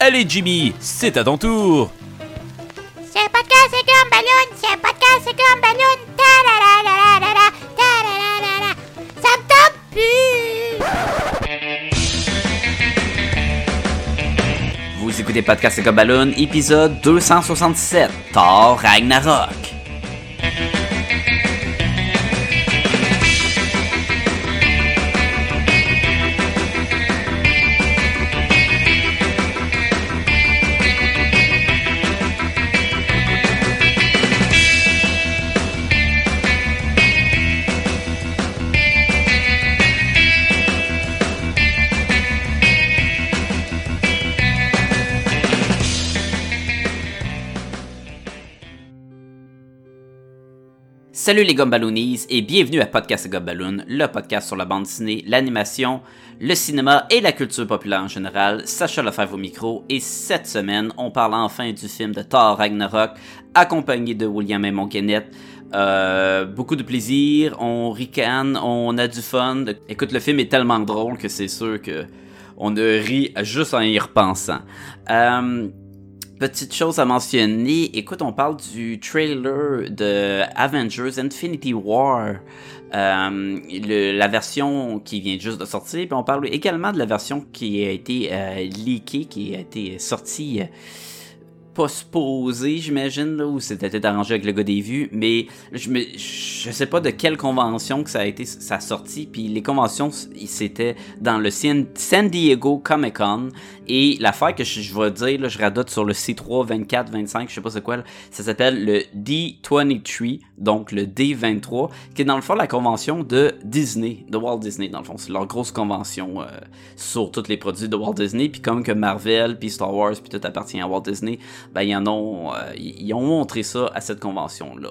Allez Jimmy, c'est à ton tour. C'est podcast, c'est comme ballon. C'est podcast, c'est comme ballon. Ta la la la la la ta la la la la. Ça me tente plus. Vous écoutez Podcast comme Balloon, épisode 267, Thor Ragnarok. Salut les Gumballoonies et bienvenue à Podcast Gumballoon, le podcast sur la bande dessinée, l'animation, le cinéma et la culture populaire en général. Sacha Lefebvre au micro et cette semaine, on parle enfin du film de Thor Ragnarok accompagné de William. Kenneth. Euh, beaucoup de plaisir, on ricane, on a du fun. Écoute, le film est tellement drôle que c'est sûr que on a ri juste en y repensant. Euh, Petite chose à mentionner, écoute, on parle du trailer de Avengers Infinity War, euh, la version qui vient juste de sortir, puis on parle également de la version qui a été euh, leakée, qui a été sortie. Euh, pas supposé, j'imagine, là, où c'était arrangé avec le gars des vues, mais je, me, je sais pas de quelle convention que ça a été sa sortie, puis les conventions, c'était dans le San Diego Comic Con, et l'affaire que je, vais dire, là, je radote sur le C3, 24, 25, je sais pas c'est quoi, ça s'appelle le D23, donc le D23, qui est dans le fond la convention de Disney, de Walt Disney, dans le fond. C'est leur grosse convention euh, sur tous les produits de Walt Disney, puis comme que Marvel, puis Star Wars, puis tout appartient à Walt Disney, ben ils en ont, euh, ils ont montré ça à cette convention-là.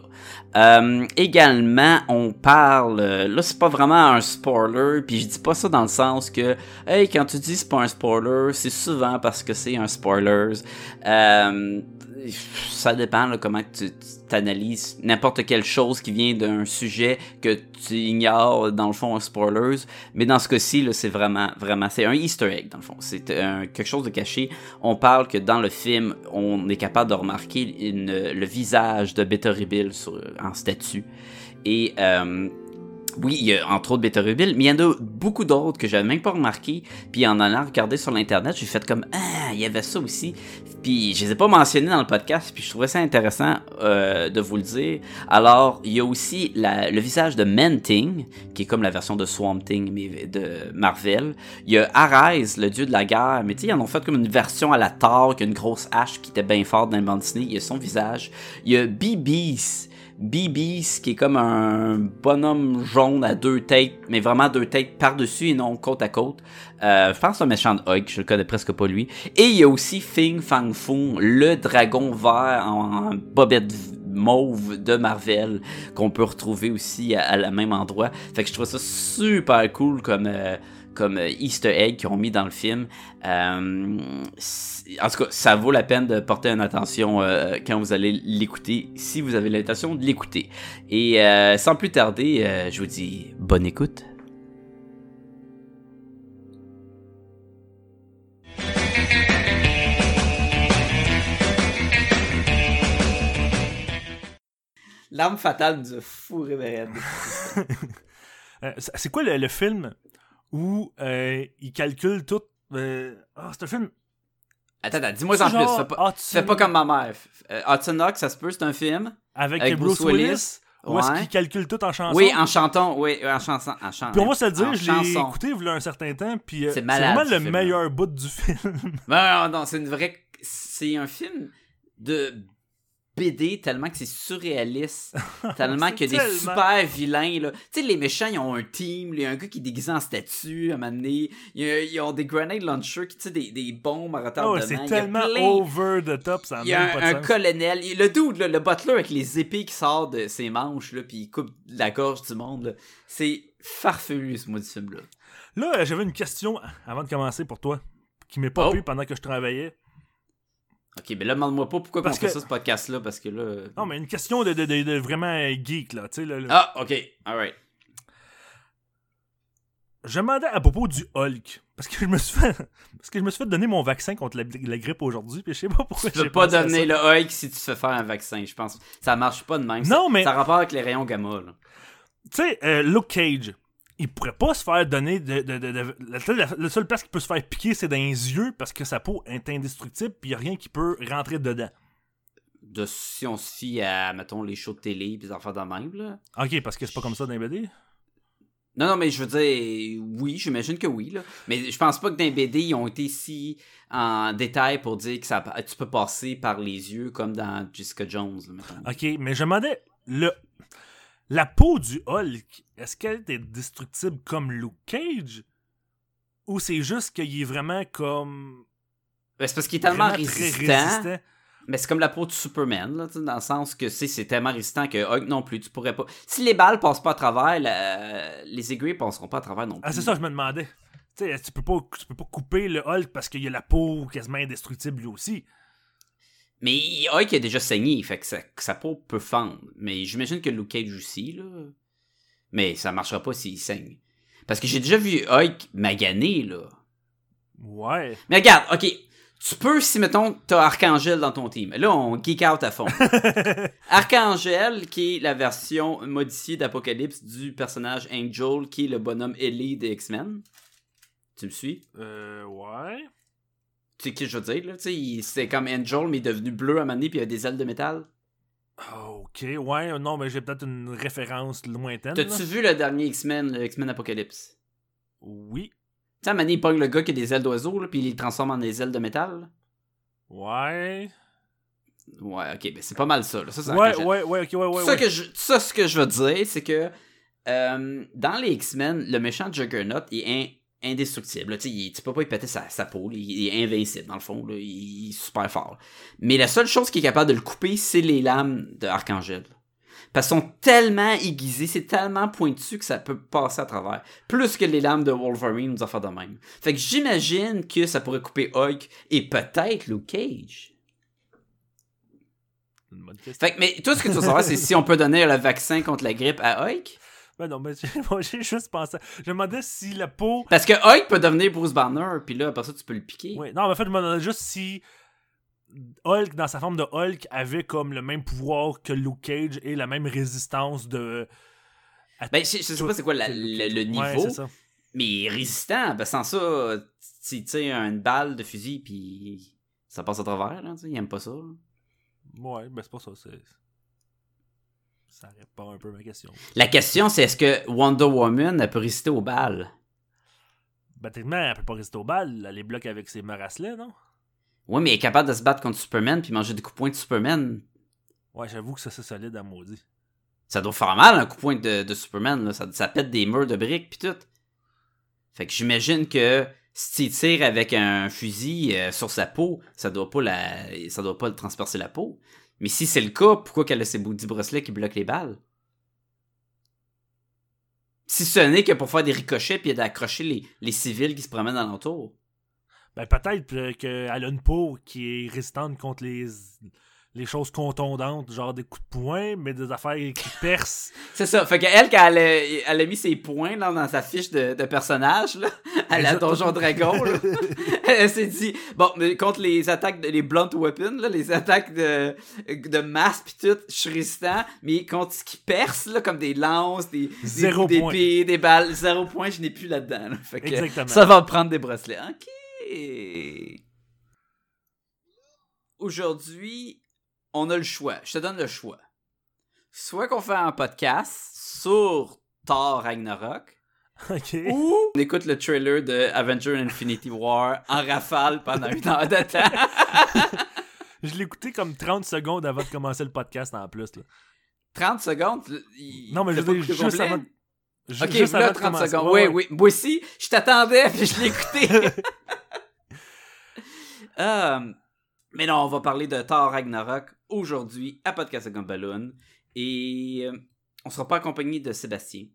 Euh, également, on parle, là c'est pas vraiment un spoiler, puis je dis pas ça dans le sens que, hey, quand tu dis c'est pas un spoiler, c'est souvent parce que c'est un spoiler. Euh, ça dépend là, comment tu t'analyses n'importe quelle chose qui vient d'un sujet que tu ignores dans le fond un spoilers mais dans ce cas-ci c'est vraiment vraiment c'est un Easter egg dans le fond. C'est quelque chose de caché. On parle que dans le film on est capable de remarquer le visage de Beta Rebill en statue. Et euh, oui, il y a entre autres Rebill, mais il y en a beaucoup d'autres que j'avais même pas remarqué. Puis en allant regarder sur l'internet, j'ai fait comme ah, il y avait ça aussi. Puis je les ai pas mentionnés dans le podcast, puis je trouvais ça intéressant euh, de vous le dire. Alors, il y a aussi le visage de Manting, qui est comme la version de Swamp Thing mais de Marvel. Il y a Arise, le dieu de la guerre, mais tu sais, ils en ont fait comme une version à la Thor, une grosse hache qui était bien forte dans le bande. Il y a son visage. Il y a BB's BB's qui est comme un bonhomme jaune à deux têtes, mais vraiment deux têtes par-dessus et non côte à côte. Euh, je pense c'est un méchant de Hulk, je le connais presque pas lui. Et il y a aussi Fing Fang Fung, le dragon vert en, bobette mauve de Marvel qu'on peut retrouver aussi à, la même endroit. Fait que je trouve ça super cool comme euh, comme euh, Easter egg qu'ils ont mis dans le film. Euh, en tout cas, ça vaut la peine de porter une attention euh, quand vous allez l'écouter, si vous avez l'intention de l'écouter. Et sans plus tarder, je vous dis bonne écoute. L'arme fatale nous a fourré C'est quoi le, le film où euh, il calcule tout. Euh... Ah, c'est un film. Attends, attends dis-moi en plus. Fais pas, fais pas comme ma mère. Euh, Hudson Hawk, ça se peut, c'est un film. Avec, Bruce, Willis. Où est-ce qu'il calcule tout en chanson? Oui, en chantant, oui, en chanson. En Puis on va se le dire, je l'ai écouté il y a un certain temps, puis c'est vraiment le meilleur bout du film. non, non, c'est une vraie... C'est un film de BD tellement que c'est surréaliste, tellement qu'il y a des super vilains. Là. Tu sais, les méchants, ils ont un team, il y a un gars qui est déguisé en statue à un moment donné, ils, ont des grenade launchers, tu sais, des, des bombes à retardement. Oh, c'est tellement over the top, ça Il y a un, colonel, le dude, le butler avec les épées qui sort de ses manches, là, puis il coupe la gorge du monde. C'est farfelu, ce mot du film-là. Là, j'avais une question avant de commencer pour toi, qui m'est pas oh. pendant que je travaillais. Ok, mais là, demande-moi pas pourquoi on fait ça, ce podcast-là, parce que là. Non, mais une question de, de, de, vraiment geek, là, tu sais. Là, Ah, ok, alright. je me demandais à propos du Hulk. Parce que je me suis fait, parce que je me suis fait donner mon vaccin contre la, la grippe aujourd'hui. Puis je sais pas pourquoi Tu peux pas donner le Hulk si tu te fais faire un vaccin, je pense. Ça marche pas de même. Non, ça, mais- Ça a rapport avec les rayons gamma, là. Tu sais, euh, Luke Cage, il pourrait pas se faire donner de. de, de- de- la, seule place qu'il peut se faire piquer, c'est dans les yeux parce que sa peau est indestructible puis y a rien qui peut rentrer dedans. De, si on se fie à, mettons, les shows de télé des affaires de même, là. Ok, parce que c'est pas comme ça dans les BD. Non, non, mais je veux dire, oui, j'imagine que oui, là. Mais je pense pas que dans les BD, ils ont été si en détail pour dire que ça, tu peux passer par les yeux comme dans Jessica Jones, là. Ok, mais je demandais, le, la peau du Hulk, est-ce qu'elle est destructible comme Luke Cage? Ou c'est juste qu'il est vraiment comme. Ben, c'est parce qu'il est tellement résistant. résistant? Mais c'est comme la peau de Superman, là, dans le sens que c'est tellement résistant que Hulk non plus, tu pourrais pas. Si les balles passent pas à travers, la- les aiguilles passeront pas à travers non plus. Ah, c'est ça, je me demandais. Tu peux pas, tu peux pas couper le Hulk parce qu'il a la peau quasiment indestructible lui aussi? Mais Hulk est déjà saigné, fait que sa, peau peut fendre. Mais j'imagine que Luke Cage aussi, là. Mais ça marchera pas s'il saigne. Parce que j'ai déjà vu Hulk magané, là. Ouais. Mais regarde, ok. Tu peux, si mettons, t'as Archangel dans ton team. Là, on geek out à fond. Archangel, qui est la version modifiée d'Apocalypse du personnage Angel, qui est le bonhomme Ellie des X-Men. Tu me suis? Euh, ouais. Tu sais qui je veux dire, là? Tu sais, il- c'est comme Angel, mais il est devenu bleu à un moment donné, puis il a des ailes de métal. Ah, Ok, ouais, non, mais j'ai peut-être une référence lointaine. T'as-tu vu le dernier X-Men, le X-Men Apocalypse? Oui. Tu sais, à un moment donné, il pogne le gars qui a des ailes d'oiseau, là, puis il les transforme en des ailes de métal. là. Ouais. Ouais, ok, ben c'est pas mal ça. Là. Ça, c'est Ouais, ouais, ouais, ok, ouais, ouais. ça, ouais. que je, ça, ce que je veux dire, c'est que euh, dans les X-Men, le méchant Juggernaut est in- indestructible. Tu il- tu peux pas y péter sa, sa peau. Il, il est invincible, dans le fond. là. Il, est super fort. Mais la seule chose qui est capable de le couper, c'est les lames de Archangel. Parce qu'elles sont tellement aiguisées, c'est tellement pointu que ça peut passer à travers. Plus que les lames de Wolverine ou des affaires de même. Fait que j'imagine que ça pourrait couper Hulk et peut-être Luke Cage. Une bonne. Fait que, mais toi, ce que tu veux savoir, c'est si on peut donner le vaccin contre la grippe à Hulk. Ben non, mais j'ai juste pensé. Je me demandais si la peau. Parce que Hulk peut devenir Bruce Banner, puis là, après ça, tu peux le piquer. Ouais, non, mais en fait, je me demandais juste si Hulk, dans sa forme de Hulk, avait comme le même pouvoir que Luke Cage et la même résistance de. à Ben, je, je sais pas c'est quoi la- le, le niveau, ça. mais résistant. Ben, sans ça, tu tires une balle de fusil, puis ça passe à travers, là, tu sais, il aime pas ça. là. Ouais, ben c'est pas ça. C'est... Ça répond un peu à ma question. La question, c'est est-ce que Wonder Woman, elle peut résister aux balles? Ben, techniquement, elle peut pas résister aux balles. Elle les bloque avec ses marasselets, non? Oui, mais elle est capable de se battre contre Superman, puis manger des coups de poing de Superman. Ouais, j'avoue que ça, c'est solide à maudit. Ça doit faire mal, un coup de poing de, de Superman, là. Ça, ça pète des murs de briques, puis tout. Fait que j'imagine que si tu tires avec un fusil euh, sur sa peau, ça doit pas la, ça doit pas le transpercer la peau. Mais si c'est le cas, pourquoi qu'elle a bouts de bracelets qui bloquent les balles? Si ce n'est que pour faire des ricochets puis d'accrocher les, les civils qui se promènent alentour. Ben, peut-être euh, qu'elle a une peau qui est résistante contre les, les choses contondantes, genre des coups de poing, mais des affaires qui percent. C'est ça. Fait qu'elle, quand elle a, elle a mis ses points là, dans sa fiche de, de personnage, là, à la Donjon Dragon, là, elle s'est dit, bon, mais contre les attaques, de, les blunt weapons, là, les attaques de, de masse pis tout, je suis résistant, mais contre ce qui perce, là, comme des lances, des, des, Zéro des épées, des balles, zéro point, je n'ai plus là-dedans. là. Fait que Exactement. ça va prendre des bracelets. Ok. Aujourd'hui, on a le choix. Je te donne le choix. Soit qu'on fait un podcast sur Thor Ragnarok, ok. ou on écoute le trailer de Avenger Infinity War en rafale pendant une heure de temps. Je l'ai écouté comme 30 secondes avant de commencer le podcast en plus. Là. 30 secondes? Non, mais je écouté juste complet? avant. Ok, juste avant de 30 commencer. secondes. Ouais, oui, oui. Moi aussi, je t'attendais, puis je l'ai écouté. Euh, mais non, on va parler de Thor Ragnarok aujourd'hui à Podcast de Gumballoon. Et euh, on sera pas accompagné de Sébastien.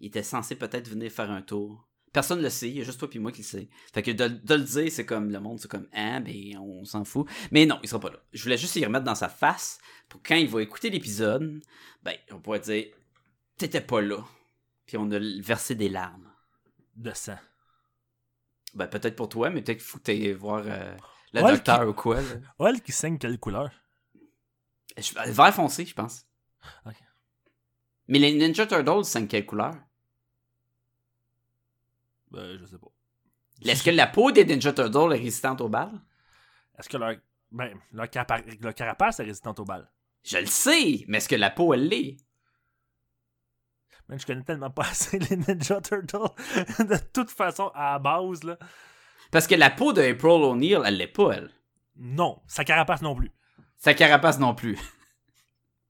Il était censé peut-être venir faire un tour. Personne ne le sait, il y a juste toi et moi qui le sait. Fait que de, de le dire, c'est comme le monde, c'est comme ah, ben on s'en fout. Mais non, il sera pas là. Je voulais juste y remettre dans sa face pour quand il va écouter l'épisode, ben on pourrait dire t'étais pas là. Puis on a versé des larmes. de sang. Ben, peut-être pour toi, mais peut-être qu'il faut que voir euh, le docteur qui- ou quoi. Hulk qui saigne quelle couleur Vert foncé, je pense. Ok. Mais les Ninja Turtles, c'est quelle couleur? Ben, je sais pas. Est-ce que la peau des Ninja Turtles est résistante aux balles? Est-ce que leur, ben, leur, capa- leur carapace est résistante aux balles? Je le sais, mais est-ce que la peau, elle l'est? Man, je connais tellement pas assez les Ninja Turtles. de toute façon, à la base, là. Parce que la peau de April O'Neil, elle l'est pas, elle. Non, sa carapace non plus. Sa carapace non plus.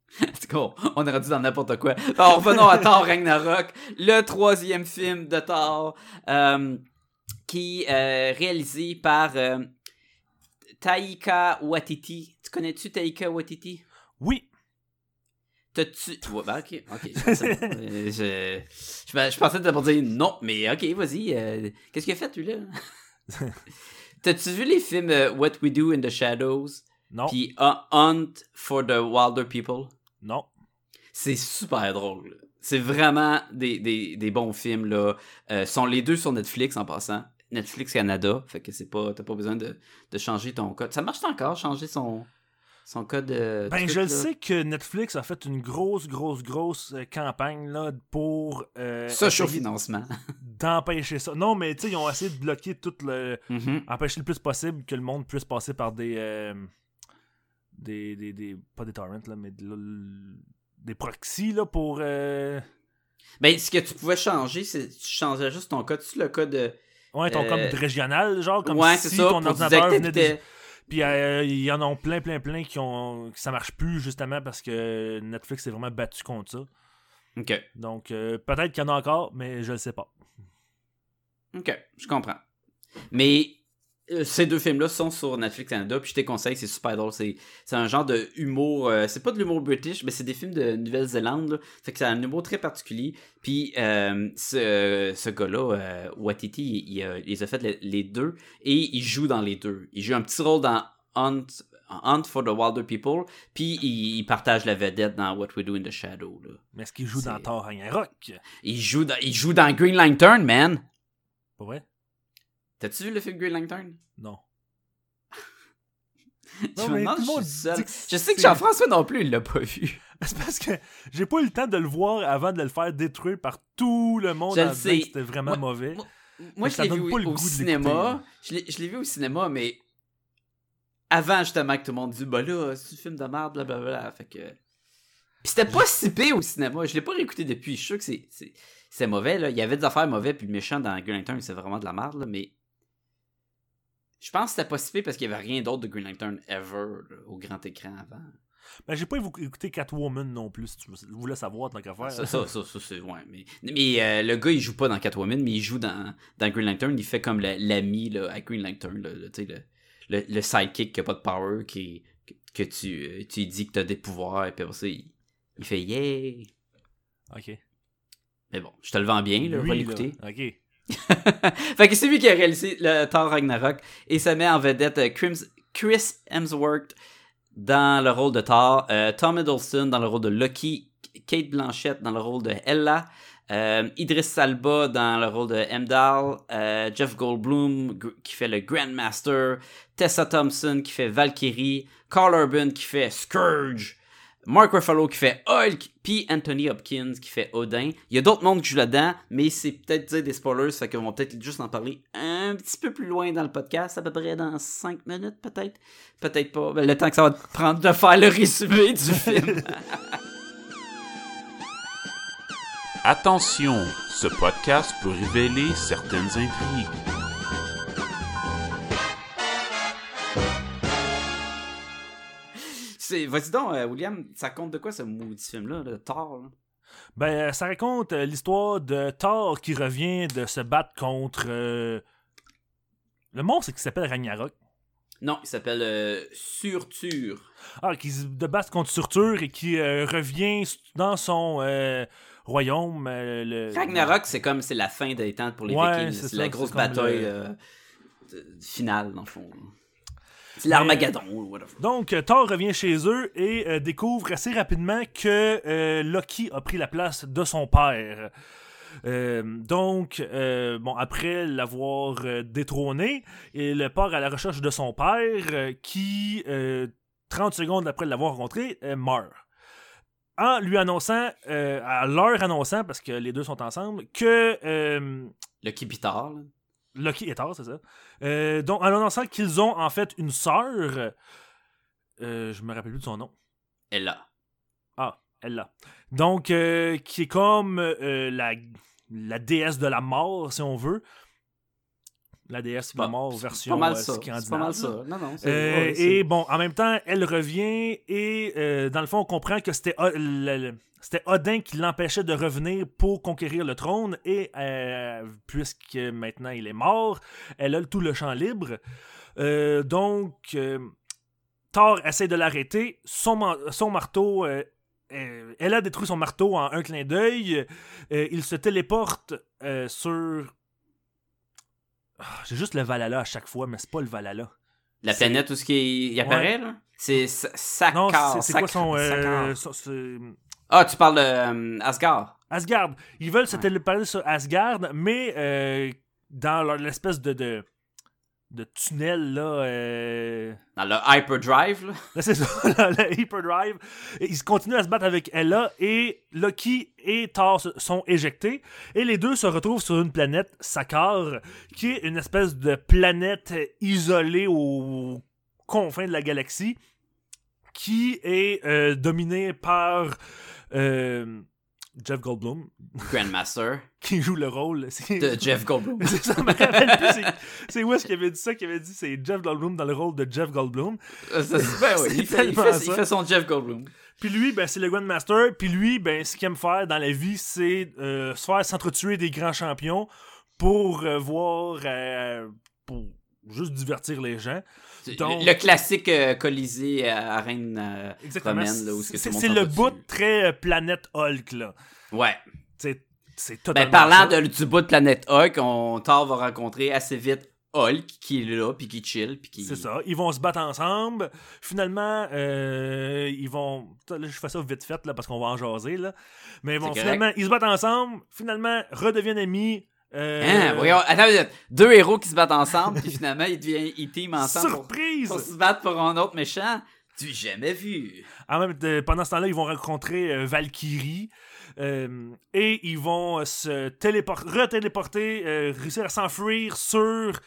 C'est cool. On est rendu dans n'importe quoi. Alors, revenons à Thor Ragnarok, le troisième film de Thor, euh, qui est réalisé par euh, Taika Waititi. Tu connais-tu Taika Waititi? Oui, T'as-tu. Ouais, ben, ok, ok. c'est bon. Euh, je, je, je pensais d'abord dire non, mais ok, vas-y. euh, Qu'est-ce qu'il a fait, lui, là? T'as-tu vu les films euh, What We Do in the Shadows? Non, Puis uh, Hunt for the Wilder People? non. C'est super drôle. C'est vraiment des, des, des bons films, là. Euh, sont les deux sur Netflix, en passant. Netflix Canada. Fait que c'est pas. T'as pas besoin de, de changer ton code. Ça marche encore, changer son, son code. euh, Ben, truc, je le sais que Netflix a fait une grosse, grosse, grosse euh, campagne là, pour euh, Socio-financement. d'empêcher ça. Non, mais tu sais, ils ont essayé de bloquer tout le. Mhm. empêcher le plus possible que le monde puisse passer par des. Euh, des, des, des- Pas des torrents, là, mais de- des proxys là, pour. euh, Ben, ce que tu pouvais changer, c'est tu changeais juste ton code. Tu le code. euh, Ouais, ton Euh, code régional, genre, comme ouais, si ça. ton ordinateur venait des... Puis euh, il y en a plein, plein, plein qui ont que ça marche plus, justement, parce que Netflix s'est vraiment battu contre ça. Ok. Donc, euh, peut-être qu'il y en a encore, mais je le sais pas. Ok, je comprends. Mais euh, ces deux films-là sont sur Netflix Canada, puis je te conseille, c'est super drôle. C'est, c'est un genre de humour. euh, c'est pas de l'humour british, mais c'est des films de Nouvelle-Zélande. là. Fait que c'est un humour très particulier. Puis euh, ce, ce gars-là, euh, Watiti, il, il, a- il a fait les, les deux et il joue dans les deux. Il joue un petit rôle dans Hunt, Hunt for the Wilder People, puis il, il partage la vedette dans What We Do in the Shadow. Là. Mais est-ce qu'il joue dans Thor Ragnarok? Il, joue dans, il joue dans Green Lantern, man! Pas vrai? T'as-tu vu le film Green Lantern? Non. Je Non, me mais demande tout le si monde je suis seul. Je sais que Jean-François non plus, il l'a pas vu. C'est parce que j'ai pas eu le temps de le voir avant de le faire détruire par tout le monde Je en le sais. que c'était vraiment Moi- mauvais. moi- je l'ai vu pas le au, cinéma. Je l'ai vu au cinéma, mais avant justement que tout le monde dise bah là, c'est un film de merde, blablabla. Fait que. Puis c'était pas si pire au cinéma. Je l'ai pas réécouté depuis. Je suis sûr que c'est- mauvais. Là. Il y avait des affaires mauvaises, puis le méchant dans Green Lantern, c'est vraiment de la merde, là, mais. Je pense que c'était pas si pire parce qu'il y avait rien d'autre de Green Lantern ever là, au grand écran avant. Ben, j'ai pas écouté Catwoman non plus, si tu voulais savoir tant qu'à faire. Ça, ça, ça, ça, c'est. Ouais, mais mais euh, le gars, il joue pas dans Catwoman, mais il joue dans, dans Green Lantern. Il fait comme l'ami là, à Green Lantern, là, le, le, le sidekick qui a pas de power, qui, que, tu, euh, tu dis que t'as des pouvoirs, et puis après ça, il, il fait yeah. Ok. Mais bon, je te le vends bien, là, Lui, va l'écouter. Ok. c'est lui qui a réalisé le Thor Ragnarok et ça met en vedette euh, Chris Hemsworth dans le rôle de Thor, euh, Tom Hiddleston dans le rôle de Loki, Kate Blanchett dans le rôle de Ella, euh, Idris Salba dans le rôle de Heimdall, euh, Jeff Goldblum qui fait le Grandmaster, Tessa Thompson qui fait Valkyrie, Carl Urban qui fait Scourge, Mark Ruffalo qui fait Hulk, puis Anthony Hopkins qui fait Odin. Il y a d'autres mondes qui jouent là-dedans, mais c'est peut-être des spoilers, fait qu'on va peut-être juste en parler un petit peu plus loin dans le podcast, à peu près dans 5 minutes peut-être. Peut-être pas. Ben, le temps que ça va prendre de faire le résumé du film. Attention, ce podcast peut révéler certaines intrigues. Vas-y donc, euh, William, ça compte de quoi ce maudit film-là, le Thor? là? Ben, euh, ça raconte euh, l'histoire de Thor qui revient de se battre contre. euh, Le monstre qui s'appelle Ragnarok. Non, il s'appelle euh, Surtur. Ah, qui se de battre contre Surtur et qui revient dans son royaume. le... Ragnarok, c'est comme c'est la fin des temps pour les Ouais, Vikings. c'est la grosse bataille le- finale, dans le fond. C'est l'Armageddon ou whatever. Donc, euh, Thor revient chez eux et euh, découvre assez rapidement que euh, Loki a pris la place de son père. Euh, donc, euh, bon, après l'avoir euh, détrôné, il part à la recherche de son père qui, euh, 30 secondes après l'avoir rencontré, meurt. En lui annonçant, à leur annonçant, parce que les deux sont ensemble, que Le Kipitar, Lucky est tard, c'est ça. Euh, donc, en annonçant qu'ils ont en fait une sœur, euh, je me rappelle plus de son nom. Elle là. Ah, elle là. Donc, euh, qui est comme euh, la, la déesse de la mort, si on veut. La déesse de la mort version pas mal ça. C'est pas mal ça. Non, non. et bon, en même temps, elle revient et dans le fond, on comprend que c'était c'était Odin qui l'empêchait de revenir pour conquérir le trône et euh, puisque maintenant il est mort, elle a tout le champ libre. Euh, donc, euh, Thor essaie de l'arrêter. Son, son marteau, elle a détruit son marteau en un clin d'œil. Il se téléporte sur. Ah, J'ai juste le Valhalla à chaque fois, mais c'est pas le Valhalla. La planète où ce qui il apparaît, là? C'est Non, Sakar. c'est- quoi son. Euh, son- Ah, tu parles de euh, Asgard. Asgard. Ils veulent se téléporter sur Asgard, mais euh, dans l'espèce de, de, de tunnel, là. euh, Dans le Hyperdrive, là. là, c'est ça, le Hyperdrive. Et Ils continuent à se battre avec Ella et Loki et Thor sont éjectés. Et les deux se retrouvent sur une planète, Sakar, qui est une espèce de planète isolée aux confins de la galaxie, qui est euh, dominée par euh, Jeff Goldblum, Grandmaster qui joue le rôle. De Jeff Goldblum. c'est ça, me rappelle plus. c'est- où est-ce qu'il avait dit ça? Qu'il avait dit c'est Jeff Goldblum dans le rôle de Jeff Goldblum. Euh, ça, ben oui, il, fait, il, tellement fait, il ça. fait son Jeff Goldblum. Puis lui, ben, c'est le Grandmaster. Puis lui, ben, ce qu'il aime faire dans la vie, c'est euh, se faire s'entretuer des grands champions pour euh, voir. pour juste divertir les gens. Donc- Le, classique euh, Colisée à, à Reine euh, Exactement. romaine, C'est le bout très euh, planète Hulk, là. Ouais. C'est Ben, totalement. parlant ça. de, du bout de Planète Hulk, on, Thor va rencontrer assez vite Hulk, qui est là, puis qui chill, puis qui... C'est ça. Ils vont se battre ensemble. Finalement, euh, ils vont. Là, je fais ça vite fait là, parce qu'on va en jaser. Là. Mais bon, finalement, ils se battent ensemble. Finalement, redeviennent amis. Euh, Hein, voyons, attends, deux héros qui se battent ensemble, puis finalement, ils, deviennent, ils teament ensemble Surprise! pour se battre pour un autre méchant. Tu jamais vu. Même pendant ce temps-là, ils vont rencontrer euh, Valkyrie. euh, et ils vont se télépor- retéléporter, euh, réussir à s'enfuir sur.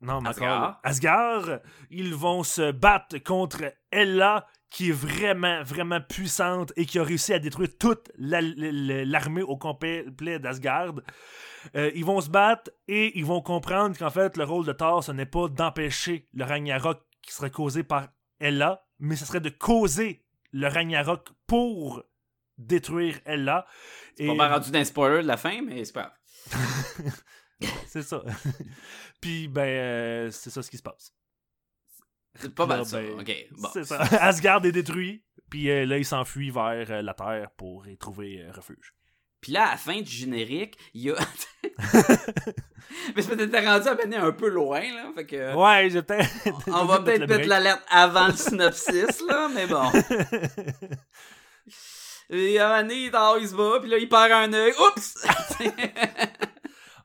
Non, mais Asgard. Asgard. Ils vont se battre contre Ella, qui est vraiment, vraiment puissante et qui a réussi à détruire toute la- la- l'armée au complet d'Asgard. Euh, ils vont se battre et ils vont comprendre qu'en fait, le rôle de Thor, ce n'est pas d'empêcher le Ragnarok qui serait causé par Ella, mais ce serait de causer le Ragnarok pour détruire Ella. C'est pas mal rendu d'un spoiler de la fin, mais c'est pas c'est ça. Puis, ben, euh, c'est ça ce qui se passe. C'est pas mal Là, ça. ben, Ok, bon. C'est ça. Asgard est détruit. Puis euh, là, il s'enfuit vers euh, la Terre pour y trouver euh, refuge. Puis là, à la fin du générique, il y a. mais c'est peut-être rendu à mener un peu loin, là. Fait que. Ouais, j'ai peut-être. On va peut-être mettre l'alerte avant le synopsis, là, mais bon. Et à un moment il se bat, puis là, il perd un œil. Oups!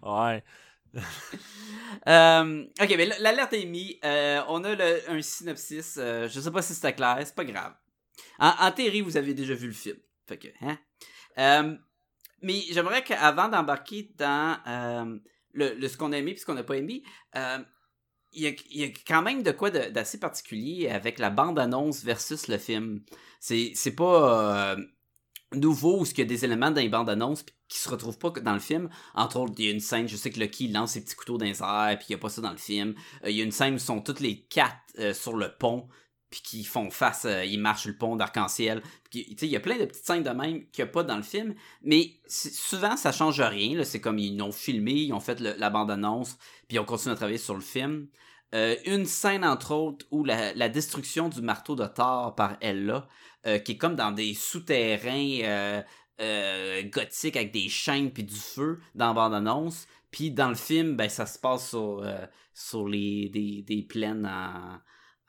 Ouais. Euh, ok, mais l'alerte est mise. Euh, on a un synopsis. euh, je sais pas si c'était clair, c'est pas grave. En, théorie, vous avez déjà vu le film. Que, hein? Euh, mais j'aimerais qu'avant d'embarquer dans le, ce qu'on a aimé et ce qu'on n'a pas aimé, il y, a, quand même de quoi d'assez particulier avec la bande-annonce versus le film. C'est pas nouveau où il y a des éléments dans les bandes-annonces puis qui se retrouvent pas dans le film. Entre autres, il y a une scène, je sais que Lucky lance ses petits couteaux dans les puis il y a pas ça dans le film. Euh, il y a une scène où sont toutes les quatre euh, sur le pont, puis qui font face, euh, ils marchent le pont d'arc-en-ciel. Il y a plein de petites scènes de même qu'il n'y a pas dans le film, mais souvent ça change rien. C'est comme ils l'ont filmé, ils ont fait la bande-annonce, puis ils ont continué à travailler sur le film. Une scène, entre autres, où la, la destruction du marteau de Thor par Ella, euh, qui est comme dans des souterrains euh, euh, gothiques avec des chaînes puis du feu dans la bande-annonce. Puis dans le film, ben, ça se passe sur, sur les, des, des plaines en,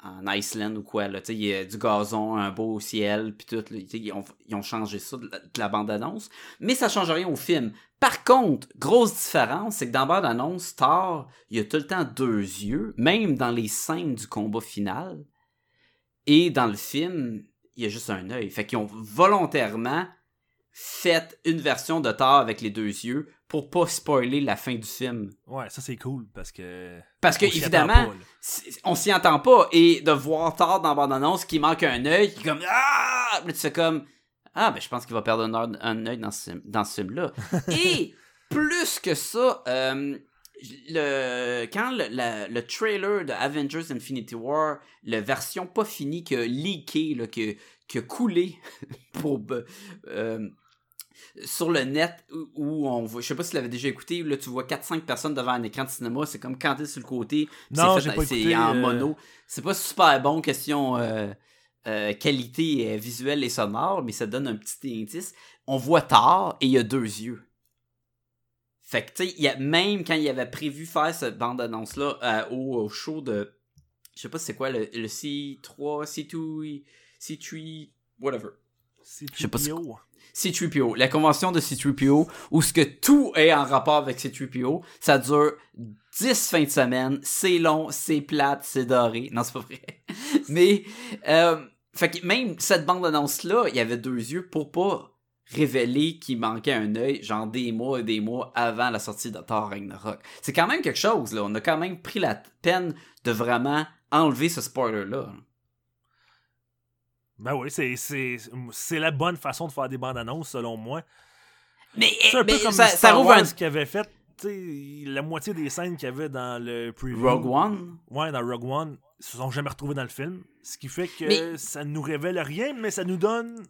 en ou quoi. Là. Il y a du gazon, un beau ciel, puis tout. Ils ont, ils ont changé ça de la, la bande-annonce. Mais ça change rien au film. Par contre, grosse différence, c'est que dans la bande-annonce, Thor, il a tout le temps deux yeux, même dans les scènes du combat final. Et dans le film, il y a juste un œil. Fait qu'ils ont volontairement fait une version de Thor avec les deux yeux pour pas spoiler la fin du film. Ouais, ça c'est cool parce que. Parce que, on évidemment, on s'y entend pas. Et de voir Thor dans la bande-annonce qui manque un œil, qui est comme Ah! Là, tu fais comme Ah, ben je pense qu'il va perdre un, œil- un œil dans ce, dans ce film-là. Et plus que ça, euh, le, quand le, la- le trailer de Avengers Infinity War, la version pas finie qui a leaké, là, qui, a- qui a coulé pour. euh, sur le net où- on voit, je sais pas si tu l'avais déjà écouté, là tu vois 4-5 personnes devant un écran de cinéma, c'est comme quand sur le côté, c'est en euh, mono. C'est pas super bon question euh, euh, qualité visuelle et sonore, mais ça donne un petit indice. On voit tard et il y a deux yeux. Fait que tu sais, il y a même quand il avait prévu faire cette bande annonce là au, au show de je sais pas c'est quoi le, le C3, C2, C3 whatever. C'est Je sais pas si- TPO. C3PO, la convention de C3PO, où ce que tout est en rapport avec C3PO, ça dure 10 fins de semaine, c'est long, c'est plate, c'est doré. Non, c'est pas vrai. Mais, euh, fait que même cette bande-annonce-là, il y avait deux yeux pour pas révéler qu'il manquait un œil, genre des mois et des mois avant la sortie de Thor Ragnarok. C'est quand même quelque chose, là. On a quand même pris la peine de vraiment enlever ce spoiler-là. Ben oui, c'est- c'est c'est la bonne façon de faire des bandes annonces selon moi. Mais, C'est un mais peu comme ça, ça Star rouvre Wars un... qui avait fait tu sais, la moitié des scènes qu'il y avait dans le preview. Rogue One? Ouais, dans Rogue One, ils se sont jamais retrouvés dans le film. Ce qui fait que Mais- ça nous révèle rien, mais ça nous donne.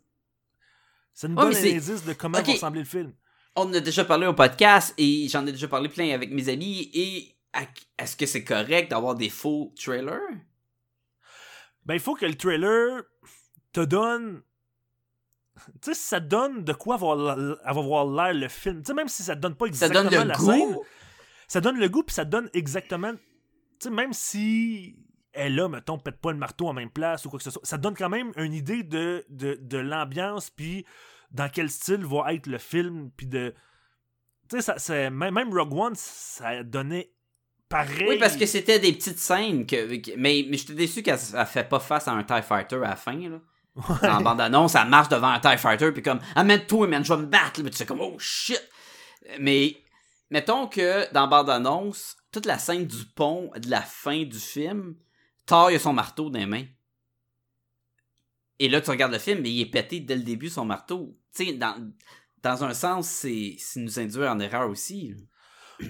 Ça nous Ouais, donne mais un c'est- indice de comment va ressembler le film. on en a déjà parlé au podcast et j'en ai déjà parlé plein avec mes amis et est-ce que c'est correct d'avoir des faux trailers? Ben, il faut que le trailer te donne. Tu sais, ça te donne de quoi avoir avoir l'air le film. Tu sais, même si ça te donne pas Ça exactement donne le la goût? scène, ça donne le goût, puis ça te donne exactement. Tu sais, même si elle là, mettons, pète pas le marteau en même place ou quoi que ce soit, ça donne quand même une idée de, de, de l'ambiance, puis dans quel style va être le film, puis de. Tu sais, ça, même, Rogue One, ça donnait pareil. Oui, parce que c'était des petites scènes que, mais, mais j'étais déçu qu'elle elle fait pas face à un TIE Fighter à la fin, là. En bande-annonce, elle marche devant un TIE Fighter, puis comme, amène-toi, man, je vais me battre, là. Mais tu sais, comme, oh shit! Mais, mettons que dans bande-annonce, toute la scène du pont de la fin du film, Thor, il a son marteau dans les mains. Et là, tu regardes le film, mais il est pété dès le début, son marteau. Tu sais, dans, dans un sens, c'est nous induire en erreur aussi.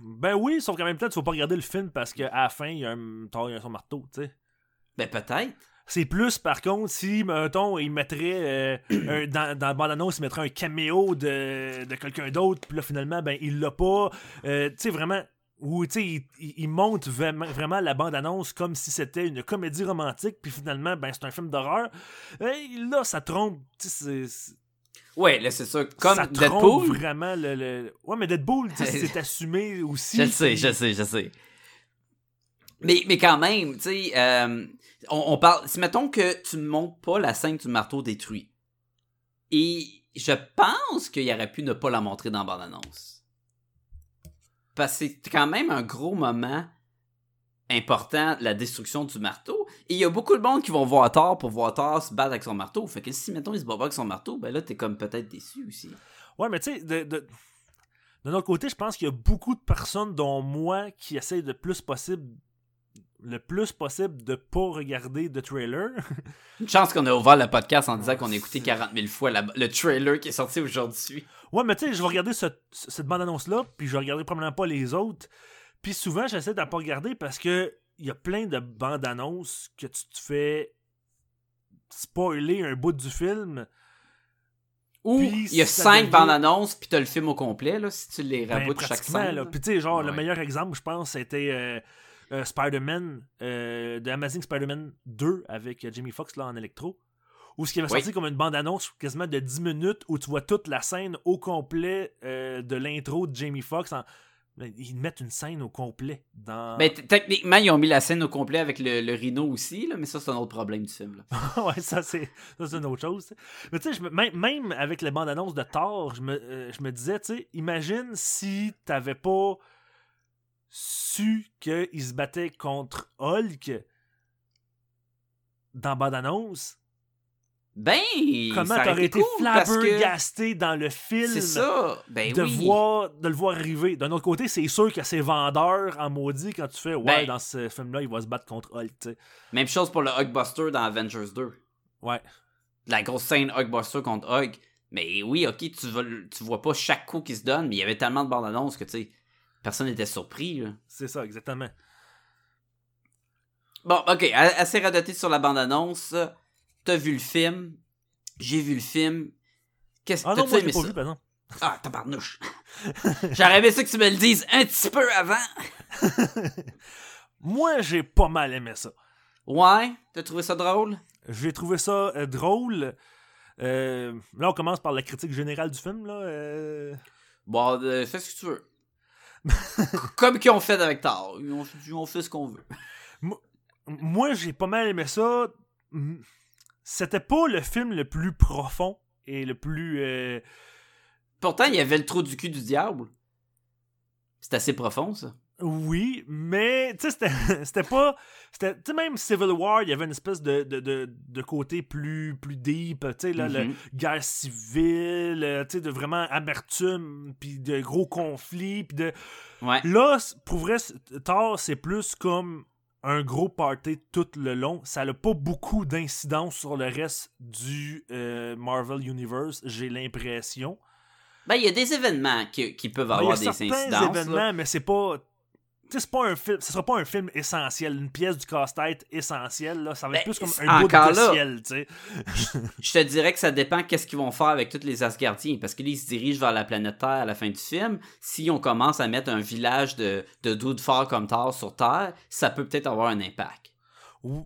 Ben oui, sauf qu'en même temps, tu vas pas regarder le film parce qu'à la fin, il y a un Thor, il a son marteau, tu sais. Ben, peut-être. C'est plus, par contre, si, mettons, il mettrait, euh, un- dans, dans la bande-annonce, il mettrait un caméo de, de quelqu'un d'autre, puis là, finalement, ben, il l'a pas. Euh, tu sais, vraiment, sais, il, il- monte vraiment, vraiment la bande-annonce comme si c'était une comédie romantique, puis finalement, ben, c'est un film d'horreur. Et là, ça trompe, c'est- c'est- Ouais, là, c'est ça. Comme ça trompe Deadpool. vraiment le, le- Ouais, mais Deadpool, c'est assumé aussi. Je le sais, je sais, je sais. Mais, mais quand même, tu sais, euh, on, on parle. Si mettons que tu ne montres pas la scène du marteau détruit. Et je pense qu'il aurait pu ne pas la montrer dans la bande-annonce. Parce que c'est quand même un gros moment important, la destruction du marteau. Et il y a beaucoup de monde qui vont voir Thor pour voir Thor se battre avec son marteau. Fait que si, mettons, il se bat pas avec son marteau, ben là, t'es comme peut-être déçu aussi. Ouais, mais tu sais, de, de, de notre côté, je pense qu'il y a beaucoup de personnes, dont moi, qui essayent le plus possible le plus possible de pas regarder de trailer. Une chance qu'on a ouvert le podcast en disant qu'on a écouté 40 000 fois la- le trailer qui est sorti aujourd'hui. ouais, mais tu sais, je vais regarder ce- cette bande-annonce-là, puis je vais regarder probablement pas les autres. Puis souvent, j'essaie de pas regarder parce que il y a plein de bandes-annonces que tu te fais spoiler un bout du film. Ou il y a ça 5 devient- bandes annonces, puis t'as le film au complet, là, si tu les Ben, raboutes chaque scène. là. Puis tu sais, genre, le meilleur exemple, je pense, c'était euh, euh, Spider-Man, euh, The Amazing Spider-Man 2 avec euh, Jamie Foxx là, en électro. Où ce qui avait Oui. sorti comme une bande-annonce quasiment de 10 minutes où tu vois toute la scène au complet euh, de l'intro de Jamie Foxx en Ils mettent une scène au complet dans. Ben, t- techniquement, ils ont mis la scène au complet avec le, le rhino aussi, là, mais ça, c'est un autre problème du film. là. ouais, ça c'est une autre chose. Mais tu sais, même, même avec les bandes annonces de Thor, je me, euh, je me disais, tu sais, imagine si t'avais pas su qu'il se battait contre Hulk dans bande annonce. Ben, Comment t'aurais été cool, que flabbergasté dans le film ça. Ben de, oui. voir, de le voir arriver? D'un autre côté, c'est sûr que c'est vendeur en maudit quand tu fais Ouais, Ben- dans ce film-là, il va se battre contre Hulk. Même chose pour le Hulkbuster dans Avengers 2. Ouais. La grosse scène Hulkbuster contre Hulk. Mais oui, ok, tu, vois, tu vois pas chaque coup qui se donne, mais il y avait tellement de bandes annonces que, tu sais, personne n'était surpris. C'est ça, exactement. Bon, ok, assez radoté sur la bande-annonce. T'as vu le film. J'ai vu le film. Qu'est-ce que Ah je aimé pas ça? vu, exemple. Ah, tabarnouche. J'aurais aimé ça que tu me le dises un petit peu avant. Moi, j'ai pas mal aimé ça. Ouais, t'as trouvé ça drôle? J'ai trouvé ça euh, drôle. Euh, là, on commence par la critique générale du film. Là. euh. Bon, fais ce que tu veux. Comme qu'ils ont fait avec Thor. Ils ont, ils ont fait ce qu'on veut. Moi, j'ai pas mal aimé ça. C'était pas le film le plus profond et le plus. euh, Pourtant, il y avait le trou du cul du diable. C'est assez profond, ça. Oui, mais tu sais, c'était- pas. Tu sais, même Civil War, il y avait une espèce de, de, de, de côté plus, plus deep, tu sais, là, le- Mhm. guerre civile, euh, tu sais, de vraiment amertume, puis de gros conflits, puis de. Ouais. Là, pour vrai, Thor, c'est plus comme un gros party tout le long. Ça n'a pas beaucoup d'incidence sur le reste du euh, Marvel Universe, j'ai l'impression. Ben, il y a des événements qui, qui peuvent Ben, Il y a avoir des certains incidences. là. événements, mais c'est pas. C'est pas un film. Ce sera pas un film essentiel, une pièce du casse-tête essentielle. Là. Ça va être Ben, plus comme un bout de là. ciel, sais. Je te dirais que ça dépend qu'est-ce qu'ils vont faire avec tous les Asgardiens. Parce que là, ils se dirigent vers la planète Terre à la fin du film. Si on commence à mettre un village de, de forts comme Thor sur Terre, ça peut peut-être avoir un impact.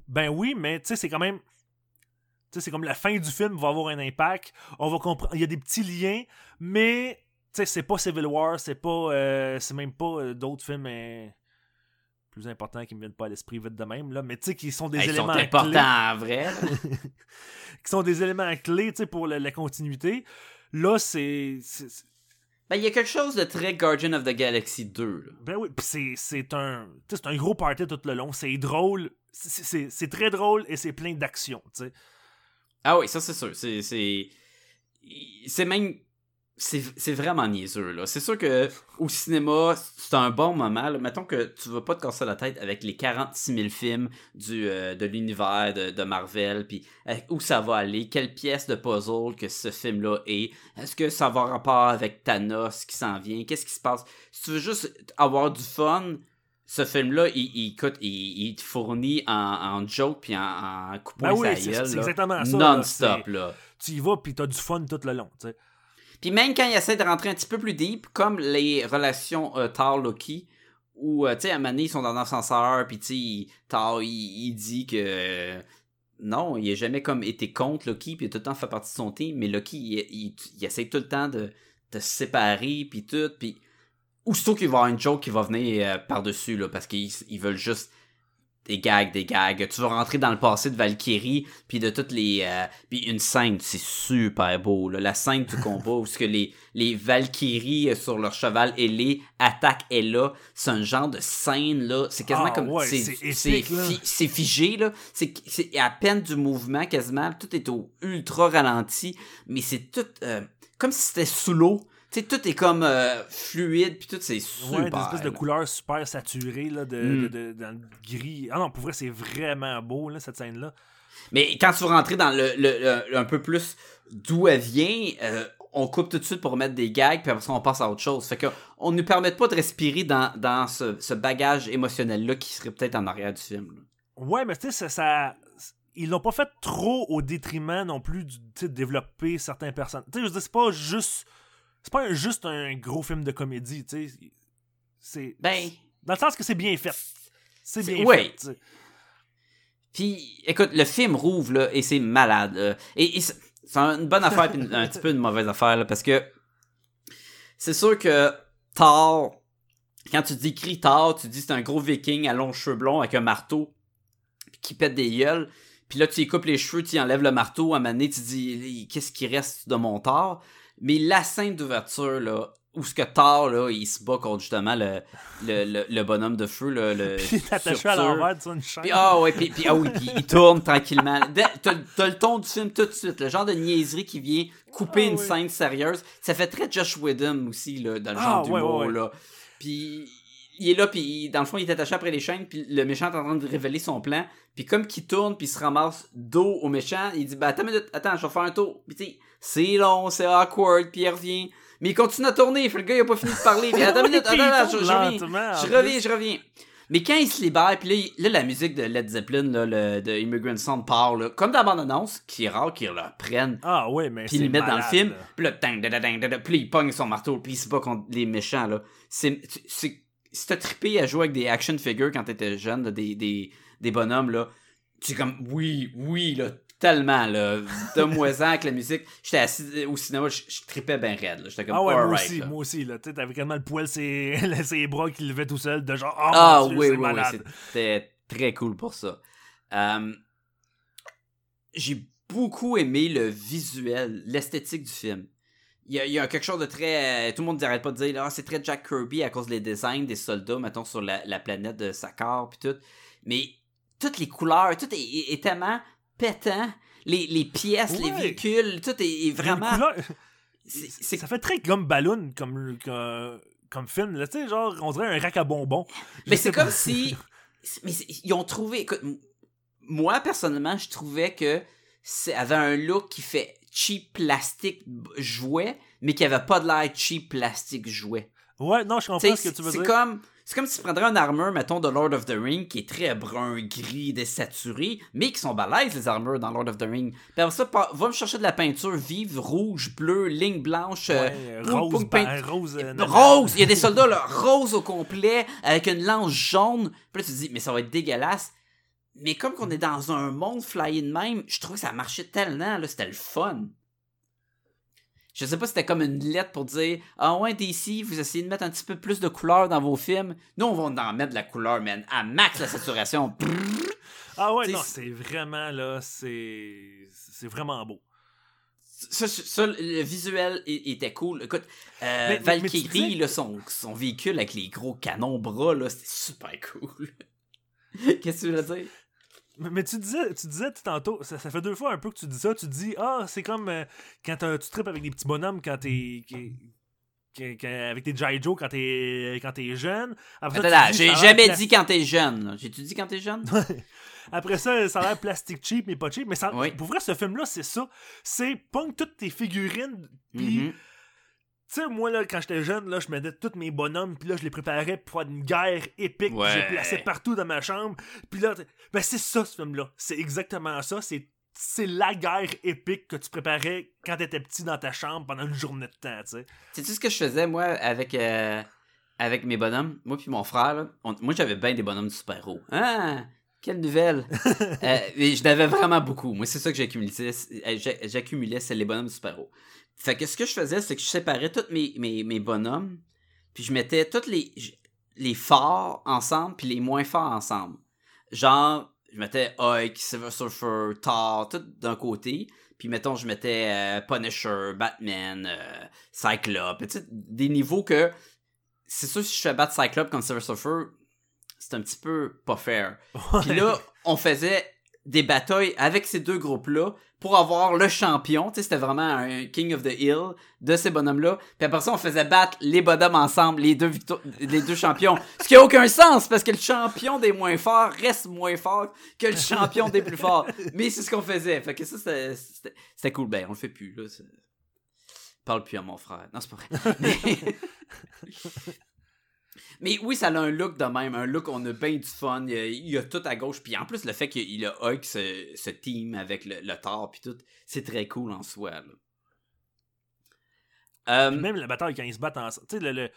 Ben oui, mais tu sais, c'est quand même. Tu sais, c'est comme la fin du film va avoir un impact. On va comprendre. Il y a des petits liens, mais sais, c'est pas Civil War, c'est pas. euh, c'est même pas euh, d'autres films euh, plus importants qui me viennent pas à l'esprit vite de même, là. Mais tu sais, qui sont des Hey, Ils sont éléments importants clés. en vrai. qui sont des éléments clés, tu sais, pour la, la continuité. Là, c'est. Ben, il y a quelque chose de très Guardian of the Galaxy 2. là. Ben oui, pis c'est, un. c'est un gros party tout le long. C'est drôle. C'est, très drôle et c'est plein d'action, tu sais. Ah oui, ça c'est sûr. C'est c'est même. C'est vraiment niaiseux, là. C'est sûr que au cinéma, c'est un bon moment. Là. Mettons que tu vas pas te casser la tête avec les 46 000 films du, euh, de l'univers de, de Marvel, puis euh, où ça va aller, quelle pièce de puzzle que ce film-là est. Est-ce que ça va en rapport avec Thanos qui s'en vient? Qu'est-ce qui se passe? Si tu veux juste avoir du fun, ce film-là, il, il, écoute, il, il te fournit en, en joke puis en, en coupant Ben oui, c'est- exactement ça. Non-stop, là. Tu y vas pis t'as du fun tout le long, tu sais. Puis même quand il essaie de rentrer un petit peu plus deep, comme les relations euh, Thor-Loki, où, euh, tu sais, à ils sont dans l'ascenseur, puis tu sais, il- Thor, il, il dit que... euh, non, il a jamais comme été contre Loki, puis il a tout le temps fait partie de son team, mais Loki, il, essaie tout le temps de, se séparer, puis tout, puis... Aussitôt qu'il va y avoir une joke qui va venir euh, par-dessus, là, parce qu'ils ils veulent juste des gags, des gags. Tu vas rentrer dans le passé de Valkyrie, puis de toutes les... euh, puis une scène, c'est super beau, là. La scène du combat où ce que les, les Valkyries euh, sur leur cheval ailé attaquent Ella, c'est un genre de scène, là. C'est quasiment Ah, comme... ouais, c'est fi- figé, là. C'est c'est à peine du mouvement, quasiment. Tout est au ultra ralenti, mais c'est tout... euh, comme si c'était sous l'eau. Tu sais, tout est comme euh, fluide, puis tout, c'est super. Ouais, des espèces de couleurs super saturées, là, de, Mm. de- de- dans le gris. Ah non, pour vrai, c'est vraiment beau, là, cette scène-là. Mais quand tu vas rentrer dans le, le- le- un peu plus d'où elle vient, euh, on coupe tout de suite pour mettre des gags, puis après ça, on passe à autre chose. Fait que on ne nous permet pas de respirer dans, dans ce, ce bagage émotionnel-là qui serait peut-être en arrière du film. là. Ouais, mais tu sais, ça, ça- Ils l'ont pas fait trop au détriment non plus du, de développer certains personnages. Tu sais, je veux dire, c'est pas juste. C'est pas juste un gros film de comédie, tu sais. C'est. Ben, Dans le sens que c'est bien fait. C'est bien ouais. fait. tu sais. Puis, écoute, le film rouvre, là, et c'est malade. là. Et, et c'est une bonne affaire, puis un petit peu une mauvaise affaire, là, parce que c'est sûr que Thor, quand tu dis crie tard, tu dis c'est un gros viking à longs cheveux blonds avec un marteau puis qui pète des gueules. Puis là, tu y coupes les cheveux, tu y enlèves le marteau, à un moment donné, tu dis qu'est-ce qui reste de mon tard. Mais la scène d'ouverture, là, où ce que Thor, là, il se bat contre justement le, le, le, le bonhomme de feu, là, le Puis il est attaché à l'envers sur une chaîne. Puis, ah ouais, puis, puis- ah oui, puis il tourne tranquillement. T'as t'as le ton du film tout de suite, le genre de niaiserie qui vient couper Ah une oui. scène sérieuse. Ça fait très Josh Whedon aussi, là, dans le Ah, genre ouais, d'humour, ouais, ouais. là. Puis il est là, puis dans le fond, il est attaché après les chaînes, puis le méchant est en train de révéler son plan. Puis comme qu'il tourne, puis il se ramasse dos au méchant, il dit, bah attends minute, attends, je vais faire un tour. Puis tu sais, c'est long, c'est awkward, puis il revient. Mais il continue à tourner, fait le gars, il a pas fini de parler. Puis attends minute, attends, je, reviens. Je reviens, je reviens. Mais quand il se libère, puis là, il- là, la musique de Led Zeppelin, là, le, de Immigrant Song part, là, comme dans la bande-annonce, qui est rare qu'ils la prennent, Ah mais puis ils le mettent dans le film, puis là, dang, puis il pogne son marteau, puis il se bat contre les méchants, là. C'est, si t'as trippé à jouer avec des action figures quand t'étais jeune, là, des, des, des bonhommes, là, tu es comme, oui, oui, là, tellement, là, de avec la musique. J'étais assis au cinéma, je, je trippais bien raide. J'étais comme, Ah ouais, moi aussi, là. moi aussi, là. Tu t'avais quasiment le poil, ses, ses bras qui levait tout seul, de genre, oh, Ah Dieu, oui, oui, oui, c'était très cool pour ça. Euh, j'ai beaucoup aimé le visuel, l'esthétique du film. Il y, a, il y a quelque chose de très... euh, tout le monde n'arrête pas de dire, ah, c'est très Jack Kirby à cause des designs des soldats, mettons, sur la, la planète de Sakar, puis tout. Mais toutes les couleurs, tout est, est- est tellement pétant. Les, les pièces, les véhicules, tout est, vraiment... couleurs- c'est- c'est- Ça fait très comme ballon comme, comme, comme film, là. Tu sais, genre, on dirait un rack à bonbons. Mais c'est comme si. Mais c'est- ils ont trouvé. Écoute, moi, personnellement, je trouvais que ça avait un look qui fait cheap plastique jouet, mais qui avait pas de l'air cheap plastique jouet. Ouais, non, je comprends ce que tu veux c'est dire. comme. C'est comme si tu prendrais un armure, mettons, de Lord of the Ring, qui est très brun, gris, désaturé, mais qui sont balèzes, les armures dans Lord of the Ring. Puis après ça, va me chercher de la peinture vive, rouge, bleu, ligne blanche, euh, Ouais, rose, poum, ben, peint- rose, euh. Rose! Il y a des soldats là, rose au complet, avec une lance jaune. Puis là, tu te dis, mais ça va être dégueulasse. Mais comme qu'on est dans un monde flyé de même, je trouve que ça marchait tellement, là, c'était le fun. Je sais pas si c'était comme une lettre pour dire Ah ouais, DC, vous essayez de mettre un petit peu plus de couleur dans vos films. Nous, on va en mettre de la couleur, man, à max la saturation. Ah ouais, T'sais, non, c'est vraiment, là, c'est... C'est vraiment beau. ça, le visuel était cool. Écoute, euh, Mais- mais Valkyrie, disais- là, son, son véhicule avec les gros canons bras, là, c'était super cool. Qu'est-ce que tu veux dire? Mais, tu disais, tu disais tout tantôt, ça, ça fait deux fois un peu que tu dis ça, tu dis, ah, c'est comme euh, quand tu tripes avec des petits bonhommes quand t'es... avec tes G.I. Joe quand t'es quand t'es jeune. Après Attends, j'ai jamais dit quand t'es jeune. J'ai-tu dit quand t'es jeune? Après ça, ça a l'air plastique cheap, mais pas cheap. Mais ça, Oui. pour vrai, ce film-là, c'est ça. C'est pogne toutes tes figurines. Puis, Mhm. Tu sais, moi, là, quand j'étais jeune, là, je mettais tous mes bonhommes, puis là, je les préparais pour faire une guerre épique. puis Je Ouais. les plaçais partout dans ma chambre. Puis là, ben, c'est ça, ce film-là. C'est exactement ça. C'est. C'est la guerre épique que tu préparais quand t'étais petit dans ta chambre pendant une journée de temps, tu sais. Sais-tu ce que je faisais, moi, avec, euh, avec mes bonhommes? Moi puis mon frère, là, on- moi, j'avais bien des bonhommes de super-héros. Ah! Quelle nouvelle! Euh, mais je n'avais vraiment beaucoup. Moi, c'est ça que j'accumulais. euh, j'a- J'accumulais, c'est les bonhommes de super-héros. Fait que ce que je faisais, c'est que je séparais tous mes, mes, mes bonhommes, puis je mettais tous les, les forts ensemble, puis les moins forts ensemble. Genre, je mettais Hulk, Silver Surfer, Thor, tout d'un côté, puis mettons, je mettais euh, Punisher, Batman, euh, Cyclope, des niveaux que. C'est sûr, si je fais battre Cyclope comme Silver Surfer, c'est un petit peu pas fair. Puis là, on faisait des batailles avec ces deux groupes-là pour avoir le champion. Tu sais, c'était vraiment un King of the Hill de ces bonhommes-là. Puis après ça, on faisait battre les bonhommes ensemble, les deux, victo- les deux champions. Ce qui a aucun sens, parce que le champion des moins forts reste moins fort que le champion des plus forts. Mais c'est ce qu'on faisait. Fait que ça, c'était- cool. Ben, on le fait plus, là. Parle plus à mon frère. Non, c'est pas vrai. Mais... Mais oui, ça a un look de même, un look, on a bien du fun, il y a, il y a tout à gauche, puis en plus le fait qu'il a Hulk ce, ce team avec le, le Thor puis tout, c'est très cool en soi. là. Euh, même la bataille quand ils se battent ensemble. Tu sais, le,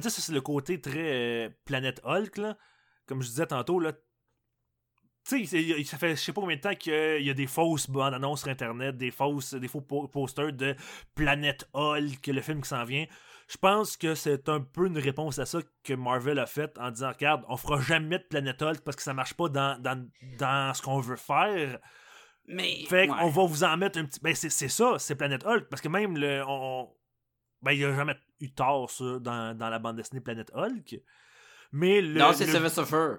ça, c'est le côté très euh, planète Hulk, là. Comme je disais tantôt, là. Tu sais, ça fait je sais pas combien de temps qu'il y a des fausses bandes annonces sur Internet, des fausses, des faux po- posters de Planète Hulk, le film qui s'en vient. Je pense que c'est un peu une réponse à ça que Marvel a faite en disant Regarde, on fera jamais de Planet Hulk parce que ça marche pas dans, dans, dans ce qu'on veut faire. Mais. Fait ouais. qu'on va vous en mettre un petit. Ben, c'est c'est ça, c'est Planet Hulk. Parce que même le. On... Ben, il n'y a jamais eu tort, ça, dans, dans la bande dessinée Planet Hulk. Mais le. non, c'est le- Silver Surfer.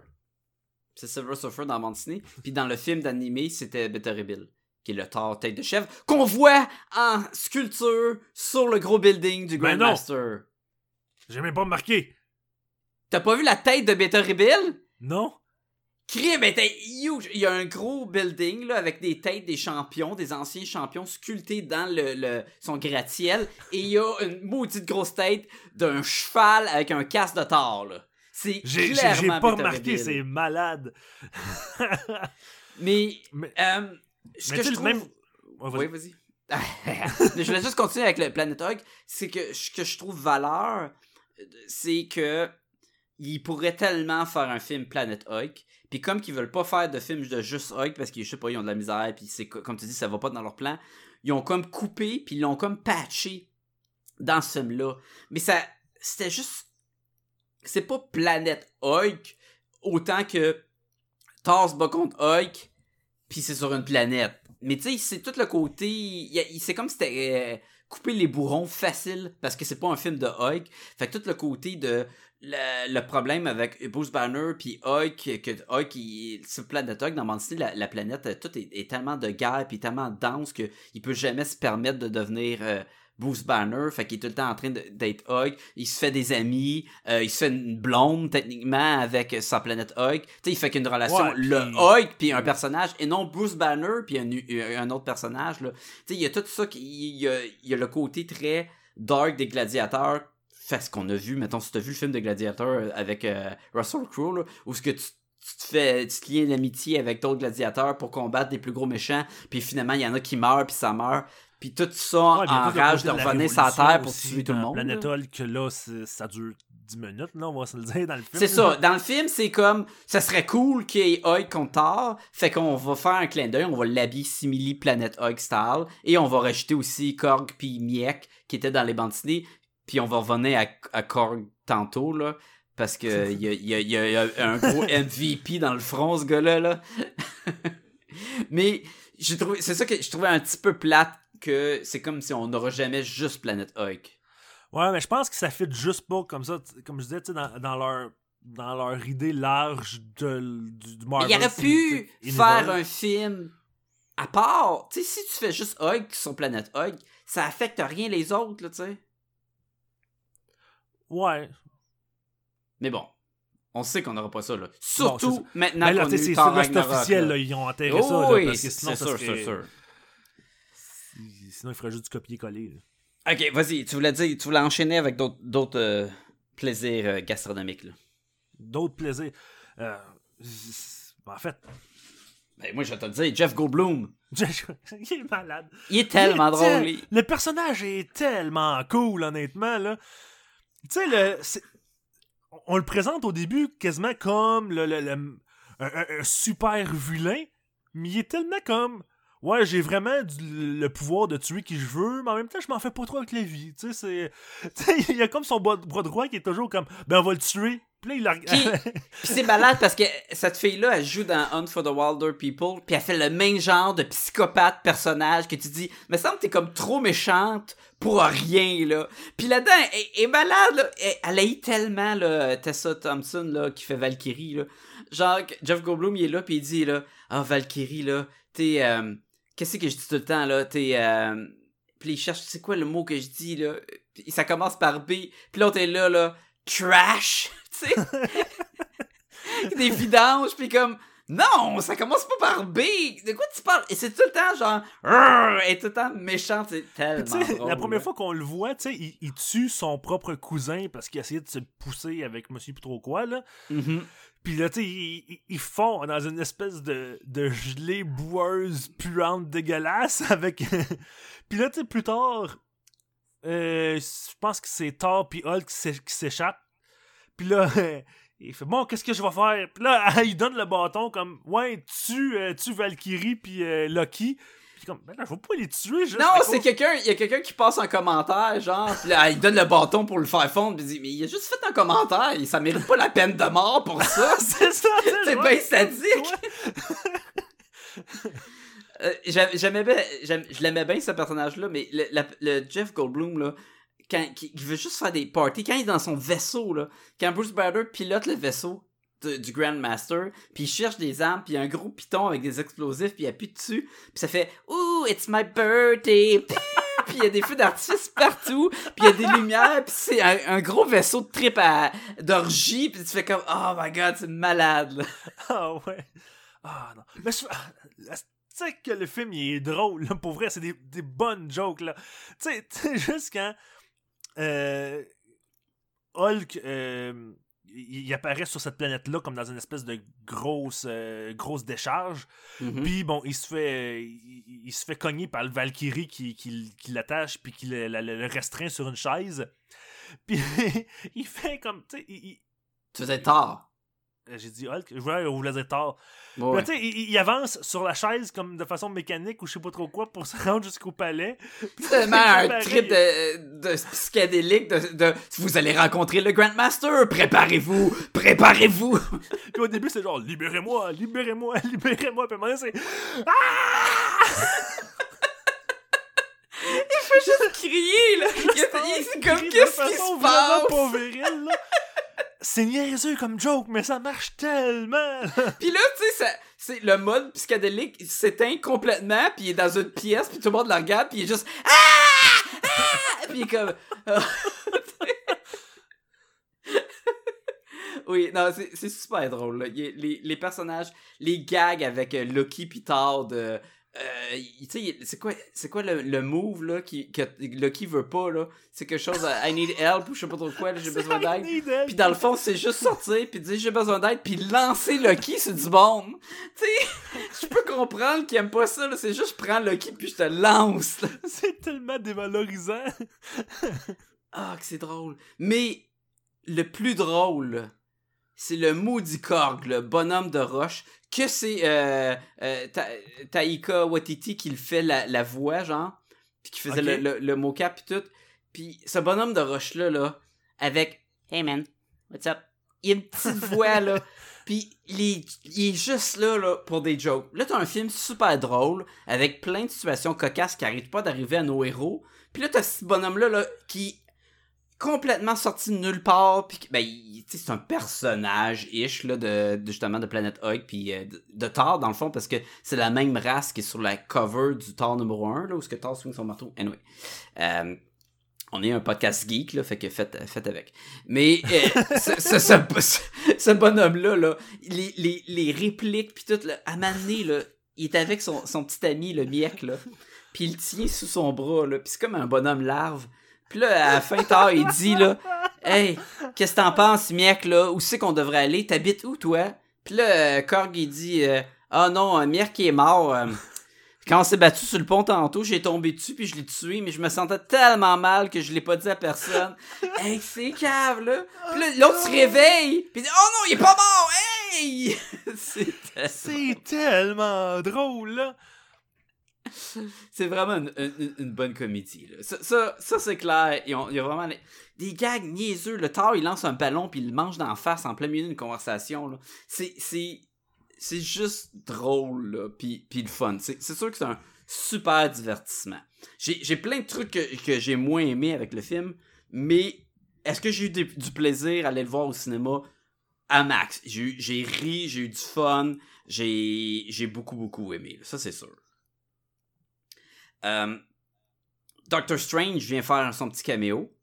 C'est Silver Surfer dans la bande dessinée. Puis dans le film d'animé, c'était Better Bill, qui est le Thor tête de chèvre, qu'on voit en sculpture sur le gros building du Ben. Grandmaster. J'ai même pas remarqué. T'as pas vu la tête de Better Bill? Non? Crime était huge. Il y a un gros building là, avec des têtes des champions, des anciens champions sculptés dans le, le- son gratte-ciel. Et il y a une maudite grosse tête d'un cheval avec un casque de Thor. là. C'est clairement j'ai pas remarqué, c'est malade. Mais, Mais- euh, ce que je trouve... même-. Oui, vas-y. je voulais juste continuer avec le Planet Hulk. C'est que ce que je trouve valeur, c'est que ils pourraient tellement faire un film Planet Hulk. Puis comme qu'ils veulent pas faire de film de juste Hulk parce qu'ils je sais pas, ils ont de la misère puis c'est co- comme tu dis ça va pas dans leur plan. Ils ont comme coupé puis ils l'ont comme patché dans ce film là. Mais ça c'était juste c'est pas Planet Hulk autant que Thor se bat contre Hulk puis c'est sur une planète. Mais tu sais, c'est tout le côté. C'est comme si c'était euh, couper les bourrons facile parce que c'est pas un film de Hulk. Fait que tout le côté de le, problème avec Bruce Banner puis Hulk, que Hulk, il, sur Planète Hulk, dans Bande dessinée, la, la planète, euh, tout est, tellement de guerre puis tellement dense que il peut jamais se permettre de devenir euh, Bruce Banner. Fait qu'il est tout le temps en train d'être Hulk. Il se fait des amis. euh, il se fait une blonde, techniquement, avec sa planète Hulk. Tu sais, il fait qu'une relation, Ouais, le Hulk puis un personnage, et non Bruce Banner puis un, un autre personnage. Là. Tu sais, il y a tout ça, qui- il y a, il y a le côté très dark des gladiateurs. Fait ce qu'on a vu, mettons, si t'as vu le film de gladiateurs avec euh, Russell Crowe, où ce que tu, tu te fais, tu te liens d'amitié avec d'autres gladiateurs pour combattre des plus gros méchants, puis finalement, il y en a qui meurent, puis ça meurt. Puis tout ça Ouais, en rage de revenir sur la Terre pour tuer tout le monde. Planet là. Hulk, là, ça dure 10 minutes, là, on va se le dire dans le film. C'est ça. Dans le film, c'est comme, ça serait cool qu'il y ait Hulk contre Thor. Fait qu'on va faire un clin d'œil, on va l'habiller simili Planet Hulk style. Et on va rajouter aussi Korg puis Miek, qui étaient dans les bandes dessinées. Puis on va revenir à, à Korg tantôt, là. Parce que il y y y a un gros MVP dans le front, ce gars-là, là. Mais j'ai trouvé, c'est ça que je trouvais un petit peu plate que c'est comme si on n'aura jamais juste Planet Hulk. Ouais, mais je pense que ça fit juste pas comme ça, comme je disais, tu sais, dans, dans leur dans leur idée large de, du, du Mais Marvel il aurait pu faire un film à part. Tu sais, si tu fais juste Hulk sur Planète Hulk, ça affecte rien les autres, là, tu sais. Ouais. Mais bon, on sait qu'on n'aura pas ça, là. Surtout maintenant là, qu'on a eu c'est officiel, là. ils ont enterré Oh ça, là, oui, parce que sinon, c'est ça sûr, c'est sûr. Sinon, il ferait juste du copier-coller. Ok, vas-y, tu voulais dire, tu voulais enchaîner avec d'autres- euh, plaisirs euh, gastronomiques, là. D'autres plaisirs. Euh, c'est- en fait, Ben, moi, je vais te le dire, Jeff Goldblum, il est malade. il est tellement Il est tel- drôle. il- Le personnage est tellement cool, honnêtement, là. Tu sais, le... on le présente au début quasiment comme le, le- le- un, un- un super vilain, mais il est tellement comme... Ouais, j'ai vraiment du- le pouvoir de tuer qui je veux, mais en même temps, je m'en fais pas trop avec la vie. Tu sais, c'est... tu sais, il y a comme son bras droit qui est toujours comme... Ben, on va le tuer. Puis là, il la. Puis c'est malade parce que cette fille-là, elle joue dans Hunt for the Wilder People, puis elle fait le même genre de psychopathe personnage que tu dis, me semble que t'es comme trop méchante pour rien, là. Puis là-dedans, elle, est malade, là. Elle, elle haït tellement, là, Tessa Thompson, là, qui fait Valkyrie, là. Genre, Jeff Goldblum, il est là, puis il dit, là, ah, Valkyrie, là, t'es, euh, qu'est-ce que je dis tout le temps, là, t'es, euh, puis il cherche, c'est quoi le mot que je dis, là? Puis ça commence par B, puis l'autre est là, là, trash, tu sais? des vidanges, puis comme non, ça commence pas par B. De quoi tu parles? Et c'est tout le temps genre et tout le temps méchant, c'est tellement drôle, la première là. fois qu'on le voit, tu sais, il, il tue son propre cousin parce qu'il essayait de se pousser avec monsieur trop quoi, là. Mhm. Puis là, tu ils, ils- font dans une espèce de, de gelée boueuse puante dégueulasse avec... puis là, tu plus tard, euh, je pense que c'est Thor puis Hulk qui s'échappent. Puis là, il fait « Bon, qu'est-ce que je vais faire? » Puis là, il donne le bâton comme « Ouais, tu, euh, tu Valkyrie puis euh, Loki. » Puis comme, ben là, je vais pas les tuer. Juste Non, c'est cause- quelqu'un, il y a quelqu'un qui passe un commentaire, genre, pis là, il donne le bâton pour le faire fondre, pis il dit, mais il a juste fait un commentaire, et ça mérite pas la peine de mort pour ça. c'est ça, C'est bien sadique. Euh, j'a- J'aimais bien, je l'aimais bien ce personnage-là, mais le, la- le Jeff Goldblum, là, quand, qui, qui veut juste faire des parties, quand il est dans son vaisseau, là, quand Bruce Banner pilote le vaisseau de- du Grandmaster, puis il cherche des armes, puis il y a un gros piton avec des explosifs, puis il appuie dessus, puis ça fait « Ooh, it's my birthday! » Puis il y a des feux d'artifice partout, puis il y a des lumières, puis c'est un, gros vaisseau de trip à d'orgie, puis tu fais comme « Oh my god, c'est malade! ». Ah ouais. Ah non. Mais je... ah, Tu sais que le film il est drôle, là, pour vrai, c'est des, des bonnes jokes là. Tu sais, tu sais, juste quand euh, Hulk euh, il, apparaît sur cette planète-là comme dans une espèce de grosse euh, grosse décharge. Mhm. Puis bon, il se fait il, il- il se fait cogner par le Valkyrie qui, qui, qui l'attache puis qui le, le- le restreint sur une chaise. Puis il fait comme tu sais, il- il- Tu faisais tard. J'ai dit Hulk, je voulais vous laisser tard. Ouais. Mais tu sais, il, il avance sur la chaise comme de façon mécanique ou je sais pas trop quoi pour se rendre jusqu'au palais. C'est tellement un trip de, de psychédélique de, de vous allez rencontrer le Grandmaster, préparez-vous, préparez-vous. Puis au début, c'est genre libérez-moi, libérez-moi, libérez-moi. Puis donné, c'est Ah! Il faut juste crier là. Il il- C'est comme qu'est-ce qui se passe. pas viril, là. C'est niaiseux comme joke, mais ça marche tellement. Puis là, tu sais, le mode psychédélique s'éteint complètement, puis il est dans une pièce, puis tout le monde le regarde, puis il est juste ah, ah! puis il est comme Oui, non, c'est super drôle. Là. Les, personnages, les gags avec euh, pis Todd, euh, c'est quoi, c'est quoi le, le move là, qui, que Lucky veut pas là? C'est quelque chose, euh, I need help ou je sais pas trop quoi, j'ai besoin d'aide. Puis dans le fond, c'est juste sortir puis dire j'ai besoin d'aide puis lancer Lucky sur du bon. Tu sais, je peux comprendre qu'il aime pas ça là, c'est juste je prends Lucky puis je te lance. C'est tellement dévalorisant. Ah, que c'est drôle. Mais le plus drôle, c'est le maudit Korg, le bonhomme de roche, que c'est euh, euh, Ta- Taika Watiti qui le fait la, la voix, genre, puis qui faisait le, le, le mocap pis tout. Puis ce bonhomme de roche-là, là, avec « Hey man, what's up? » Il a une petite voix, là. Puis il est, il est juste là, là pour des jokes. Là, t'as un film super drôle, avec plein de situations cocasses qui arrêtent pas d'arriver à nos héros. Puis là, t'as ce bonhomme-là là, qui complètement sorti de nulle part puis ben c'est un personnage ish là de, justement de Planète Hulk puis euh, de, Thor dans le fond parce que c'est la même race qui est sur la cover du Thor numéro 1 là où ce que Thor swing son marteau anyway Euh, on est un podcast geek là fait que faites, avec mais euh, ce, ce bonhomme-là, là, les, les, les répliques, puis tout, là, à là, il est avec son, son petit ami, le Miek, là, puis il tient sous son bras, là, puis c'est comme un bonhomme larve. Puis là, à la fin, tard, il dit, là, « Hey, qu'est-ce que t'en penses, Miek, là? Où c'est qu'on devrait aller? T'habites où, toi? » Puis là, euh, Korg, il dit, Ah non, euh, Miek est mort. quand on s'est battu sur le pont tantôt, j'ai tombé dessus puis je l'ai tué, mais je me sentais tellement mal que je l'ai pas dit à personne. hey, c'est cave, là. Puis là, l'autre se réveille, puis il dit, oh non, il est pas mort, hey! c'est, C'est tellement drôle, là. C'est vraiment une, bonne comédie. Ça, c'est clair. Il y a vraiment des gags niaiseux. Le tard, il lance un ballon puis il le mange d'en face en plein milieu d'une conversation. C'est, juste drôle, puis, le fun. C'est, sûr que c'est un super divertissement. J'ai, plein de trucs que, j'ai moins aimé avec le film, mais est-ce que j'ai eu du plaisir à aller le voir au cinéma? À max. J'ai, ri, j'ai eu du fun, j'ai, beaucoup, beaucoup aimé. Ça, c'est sûr. Euh, Doctor Strange vient faire son petit caméo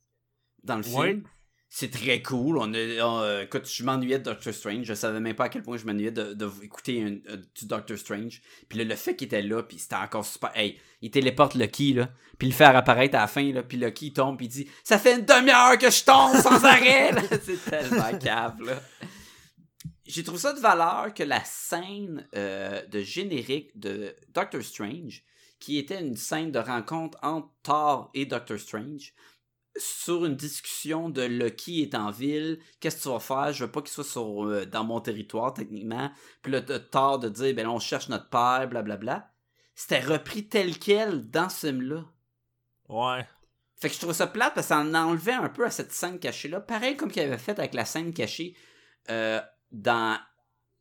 dans le film. Ouais. C'est très cool. On a, on, euh, écoute, je m'ennuyais de Doctor Strange. Je savais même pas à quel point je m'ennuyais de, de écouter un- euh, du Doctor Strange. Puis là, le fait qu'il était là, puis c'était encore super. Hey, il téléporte Lucky, là. Puis le fait apparaître à la fin, là. Puis Lucky, il tombe, puis il dit Ça fait une demi-heure que je tombe sans arrêt. C'est tellement cave, là. J'ai trouvé ça de valeur que la scène euh, de générique de Doctor Strange, qui était une scène de rencontre entre Thor et Doctor Strange, sur une discussion de Lucky est en ville, qu'est-ce que tu vas faire? Je veux pas qu'il soit sur, euh, dans mon territoire, techniquement. Puis là, de Thor de dire, ben là, on cherche notre père, blablabla. c'était repris tel quel dans ce film-là. Ouais. Fait que je trouve ça plate parce que ça en enlevait un peu à cette scène cachée-là. Pareil comme qu'il avait fait avec la scène cachée euh, dans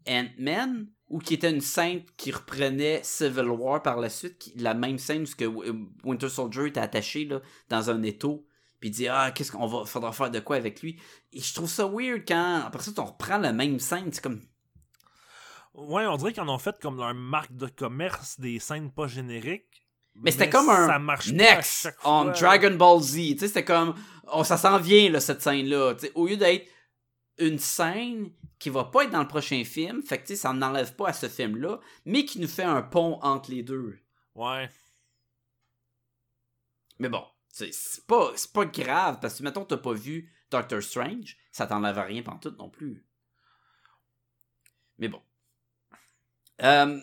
Ant-Man, ou qui était une scène qui reprenait Civil War par la suite, qui- la même scène où que W- Winter Soldier était attaché là, dans un étau, puis il dit ah qu'est-ce qu'on va faudra faire de quoi avec lui? Et je trouve ça weird quand après ça on reprend la même scène, c'est comme Ouais, on dirait qu'ils en ont fait comme leur marque de commerce des scènes pas génériques. mais c'était comme un ça marche next on. Dragon Ball Z, tu sais c'était comme oh, ça s'en vient là cette scène là, au lieu d'être une scène qui va pas être dans le prochain film, fait que ça n'enlève pas à ce film là, mais qui nous fait un pont entre les deux. Ouais. Mais bon, c'est pas, pas grave, parce que mettons t'as pas vu Doctor Strange, ça t'enlève rien pantoute non plus. Mais bon. Euh,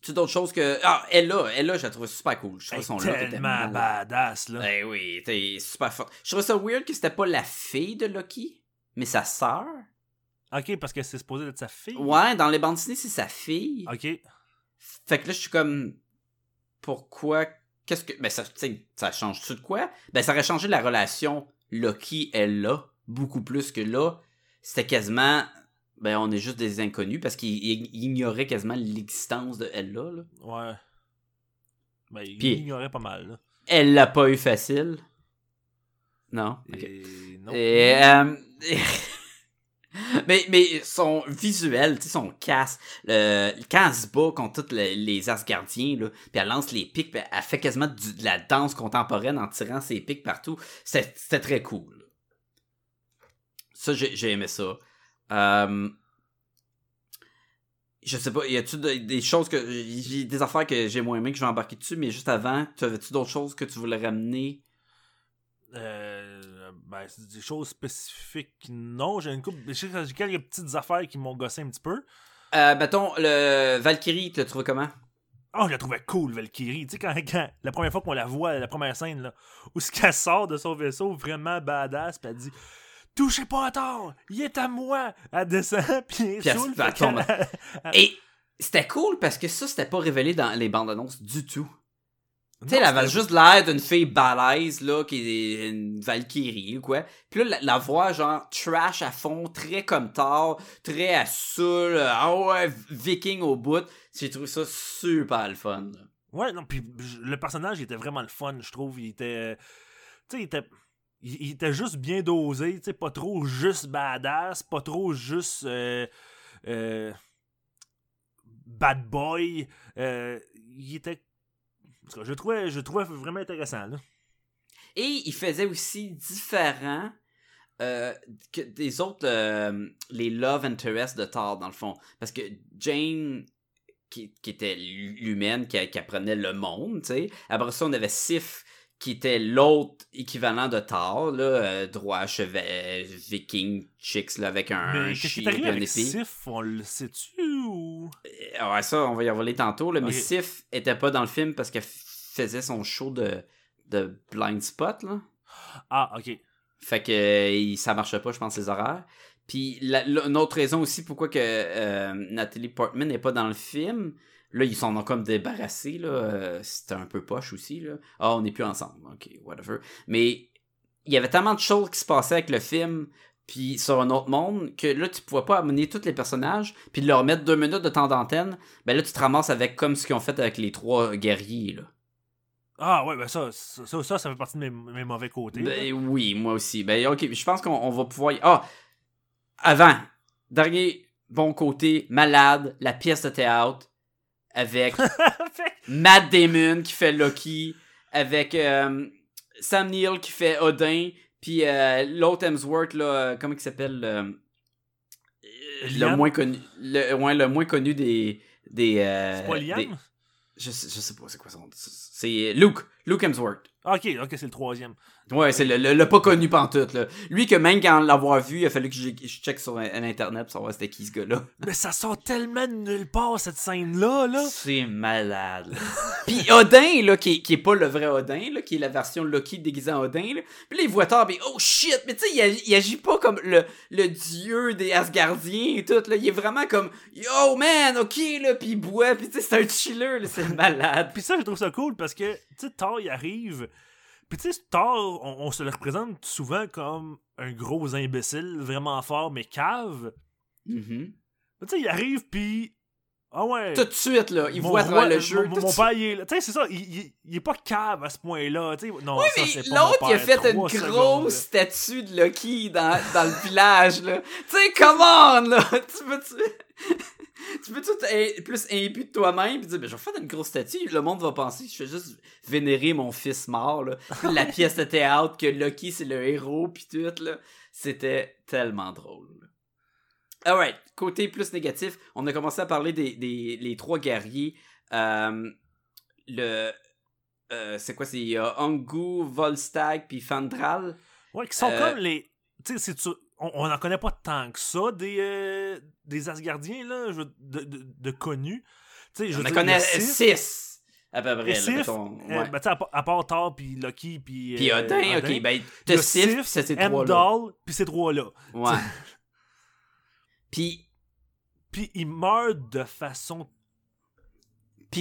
tu d'autres choses que. Ah, Ella, Ella, je la trouve super cool. Je trouve Hey, son look tellement badass, là. Eh oui, t'es super fort. Je trouve ça weird que c'était pas la fille de Loki, mais sa sœur. Ok, parce que c'est supposé être sa fille. Ouais, dans les bandes dessinées, c'est sa fille. Ok. Fait que là, je suis comme. Pourquoi. Qu'est-ce que. Ben, ça, ça change-tu de quoi? Ben, ça aurait changé la relation Loki-Ella beaucoup plus que là. C'était quasiment. Ben, on est juste des inconnus parce qu'il il ignorait quasiment l'existence de Ella. Là. Ouais. Ben, il Puis- ignorait pas mal, là. Elle l'a pas eu facile. Non? Et non. Et, euh, mais, mais son visuel, son casse, le, quand elle se contre tous les, Asgardiens, là, puis elle lance les pics, elle fait quasiment de la danse contemporaine en tirant ses pics partout. C'était très cool. Ça, j'ai aimé ça. Euh, je sais pas, y a-tu de- des choses que. J'ai des affaires que j'ai moins aimé que je vais embarquer dessus, mais juste avant, tu avais-tu d'autres choses que tu voulais ramener? Euh, ben, c'est des choses spécifiques, non. J'ai une couple. J'ai quelques petites affaires qui m'ont gossé un petit peu. Euh, mettons, le Valkyrie, tu l'as trouvé comment? Oh, je la trouvais cool, Valkyrie. Tu sais, quand, quand- la première fois qu'on la voit, la première scène, là, où ce qu'elle sort de son vaisseau, vraiment badass, puis elle dit Touchez pas à tort, il est à moi. Elle descend, puis elle elle elle tombe. Et c'était cool parce que ça, c'était pas révélé dans les bandes annonces du tout. Tu sais, elle avait juste l'air d'une fille balèze, là, qui est une Valkyrie ou quoi. Puis là, la, la voix, genre, trash à fond, très comme tard, très à saoul, euh, ah ouais, viking au bout. J'ai trouvé ça super le fun. là. Ouais, non, puis le personnage, il était vraiment le fun, je trouve. Il était. Tu sais, il était. Il, il était juste bien dosé, tu sais, pas trop juste badass, pas trop juste. euh, euh, bad boy. euh, il était. En tout cas, je trouvais, je trouvais vraiment intéressant, là. Et il faisait aussi différent euh, que des autres, euh, les love interest de Thor, dans le fond. Parce que Jane, qui, qui était l'humaine, qui, qui apprenait le monde, tu sais. Après ça, on avait Sif, qui était l'autre équivalent de Thor, là, euh, droit, chevet, viking, chicks, là, avec un, Mais qu'est-ce qui est arrivé avec. Sif, on le sait-tu ou? Euh, Ouais, ça, on va y revoler tantôt, là, mais. Sif était pas dans le film parce qu'elle faisait son show de, de blind spot, là. Ah, ok. Fait que euh, ça marchait pas, je pense, les horaires. Puis la- la- une autre raison aussi pourquoi que euh, Nathalie Portman n'est pas dans le film, là, ils s'en ont comme débarrassés, là. euh, C'était un peu poche aussi, là. Ah, on n'est plus ensemble. Ok, whatever. Mais il y avait tellement de choses qui se passaient avec le film, puis sur un autre monde, que là, tu pouvais pas amener tous les personnages, puis de leur mettre deux minutes de temps d'antenne. Ben là, tu te ramasses avec comme ce qu'ils ont fait avec les trois guerriers, là. Ah, ouais, ben ça, ça, ça, ça, fait partie de mes, mes mauvais côtés. Ben oui, moi aussi. Ben ok, je pense qu'on on va pouvoir. y- Ah! Avant, dernier bon côté, malade, la pièce de théâtre avec Matt Damon qui fait Loki, avec euh, Sam Neill qui fait Odin, puis euh, l'autre Hemsworth, là, euh, comment il s'appelle euh, Le moins connu. Le, ouais, le moins connu des. des C'est pas Liam? des- je, sais, je sais pas c'est quoi son. C'est Luke. Luke Hemsworth. Ah, Ok, ok, c'est le troisième. Ouais, c'est le, le, le pas connu pantoute, là. Lui que même quand l'avoir vu, il a fallu que je, je check sur un- un internet pour savoir c'était qui ce gars-là. Mais ça sort tellement de nulle part, cette scène-là, là. C'est malade. là. Puis Odin, là, qui, est- qui est pas le vrai Odin, là, qui est la version Loki déguisée en Odin, là. Puis là, il voit Thor, puis oh shit, mais tu sais, il agit pas comme le, le dieu des Asgardiens et tout, là. Il est vraiment comme yo man, ok, là, puis il boit, puis tu sais, c'est un chiller, là, c'est malade. Puis ça, je trouve ça cool parce que, tu sais, Thor, il arrive. Puis tu sais, Thor, on, on se le représente souvent comme un gros imbécile, vraiment fort, mais cave. Mhm. Mais tu sais, il arrive, puis. Ah ouais. Tout de suite, là, il mon voit roi- le jeu. Mon, tout mon père, il est. Tu sais, c'est ça, il, il, il est pas cave à ce point-là. Tu non, Oui, ça, mais l'autre, il a fait une grosse secondes, statue de Loki dans, dans le village, là. Tu sais, come on, là! Tu peux-tu... tu peux-tu être plus imbu de toi-même pis dire, ben, je vais faire une grosse statue, le monde va penser que je fais juste vénérer mon fils mort, là. Puis La pièce de théâtre que Loki, c'est le héros pis tout, là. C'était tellement drôle. Alright, côté plus négatif, on a commencé à parler des, des les trois guerriers. Euh, le... euh, c'est quoi, c'est a Angu, Volstagg puis Fandral. Ouais, qui sont Euh, comme les. Tu sais, on n'en connaît pas tant que ça des, euh, des Asgardiens, là, je de, de, de connus. Tu sais, je On en connaît il y a Sif, 6 à peu près. et là, Sif, mettons, euh, ouais. ben, tu sais, à, part- à part Thor, puis Loki, puis. Puis euh, Odin, ok, ben t'as Sif, Sif, c'est ces trois-là. Puis ces trois-là. Ouais. Puis Puis ils meurent de façon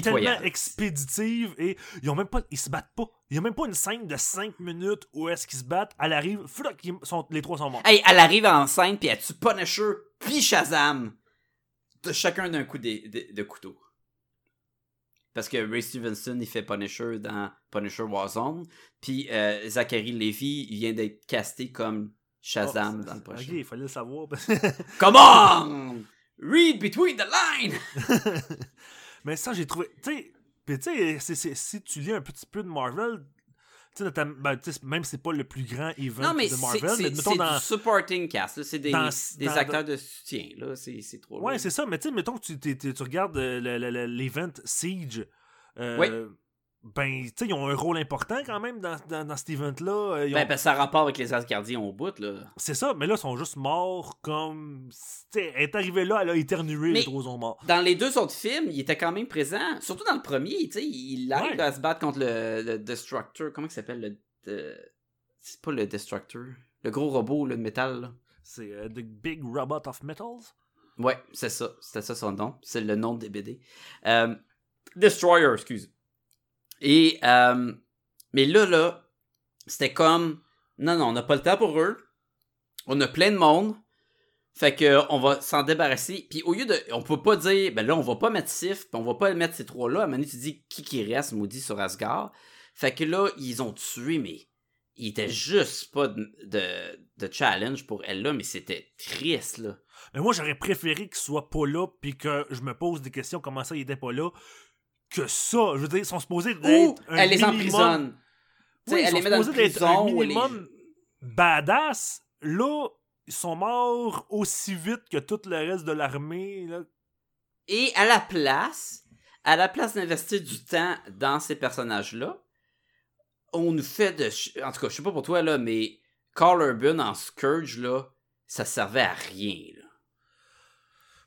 tellement expéditive et ils ont même pas ils se battent pas. Il y a même pas une scène de 5 minutes où est-ce qu'ils se battent. Elle arrive, ils sont, les trois sont morts. Hey, elle arrive en scène puis elle tue Punisher puis Shazam. De chacun d'un coup de, de- de couteau. Parce que Ray Stevenson, il fait Punisher dans Punisher Warzone. Puis euh, Zachary Levy, il vient d'être casté comme Shazam Oh, dans le Ok, prochain. il fallait le savoir. Come on! Read between the lines! Mais ça, j'ai trouvé. Tu sais, c'est- c'est- si tu lis un petit peu de Marvel, tu sais, notamment- ben, même si c'est pas le plus grand event Non, mais de c'est Marvel, mais c'est- mettons c'est dans. du supporting cast. C'est des, dans- des dans- acteurs de soutien. là. C'est c'est trop Ouais, c'est ça, mais tu sais, mettons que tu, tu regardes euh, le- le- le- l'event Siege. euh, Oui. Ben, tu sais, ils ont un rôle important quand même dans, dans, dans cet event-là. euh, ont- Ben, parce que ça a rapport avec les Asgardiens au bout, là. C'est ça, mais là, ils sont juste morts comme. Tu sais, elle est arrivée là, elle a éternué, Mais- les trois sont morts. Dans les deux autres films, il était quand même présent. Surtout dans le premier, tu sais, il arrive Ouais. à se battre contre le, le Destructor. Comment il s'appelle le. de- C'est pas le Destructor. Le gros robot là, de métal, là. C'est euh, The Big Robot of Metals? Ouais, c'est ça. C'était ça son nom. C'est le nom des BD. Euh, Destroyer, excuse. Et, euh, mais là, là, c'était comme, non, non, on n'a pas le temps pour eux. On a plein de monde. Fait que, on va s'en débarrasser. Puis au lieu de, on peut pas dire, ben là, on va pas mettre Sif, puis on va pas mettre ces trois-là. À un tu dis qui qui reste, maudit, sur Asgard? Fait que là, ils ont tué, mais il était juste pas de, de, challenge pour elle là, mais c'était triste, là. Mais moi, j'aurais préféré qu'il soit pas là, puis que je me pose des questions comment ça, il était pas là, que ça. Je veux dire, ils sont supposés Ou d'être. un elle les minimum- emprisonne. Tu sais, Oui, ils elle sont les met supposés d'être prison. un les- minimum badass. Là, ils sont morts aussi vite que tout le reste de l'armée. là. Et à la place, à la place d'investir du temps dans ces personnages-là, on nous fait de... En tout cas, je sais pas pour toi, là, mais Carl Urban en Scourge, là, ça servait à rien, là.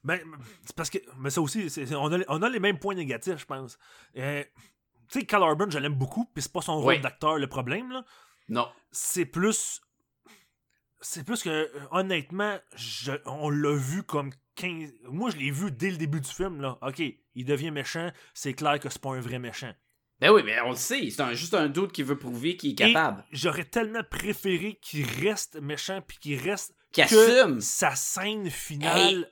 Ben, c'est parce que. Mais ça aussi, on, a, on a les mêmes points négatifs, je pense. Euh, tu sais, Cal Urban, je l'aime beaucoup, puis c'est pas son rôle Oui. d'acteur le problème, là. Non. c'est plus c'est plus que honnêtement je- on l'a vu comme 15 moi je l'ai vu dès le début du film là ok il devient méchant c'est clair que c'est pas un vrai méchant Ben oui, mais on le sait, c'est un- juste un doute qui veut prouver qu'il est capable. J'aurais tellement préféré qu'il reste méchant puis qu'il reste Qu'il assume. sa scène finale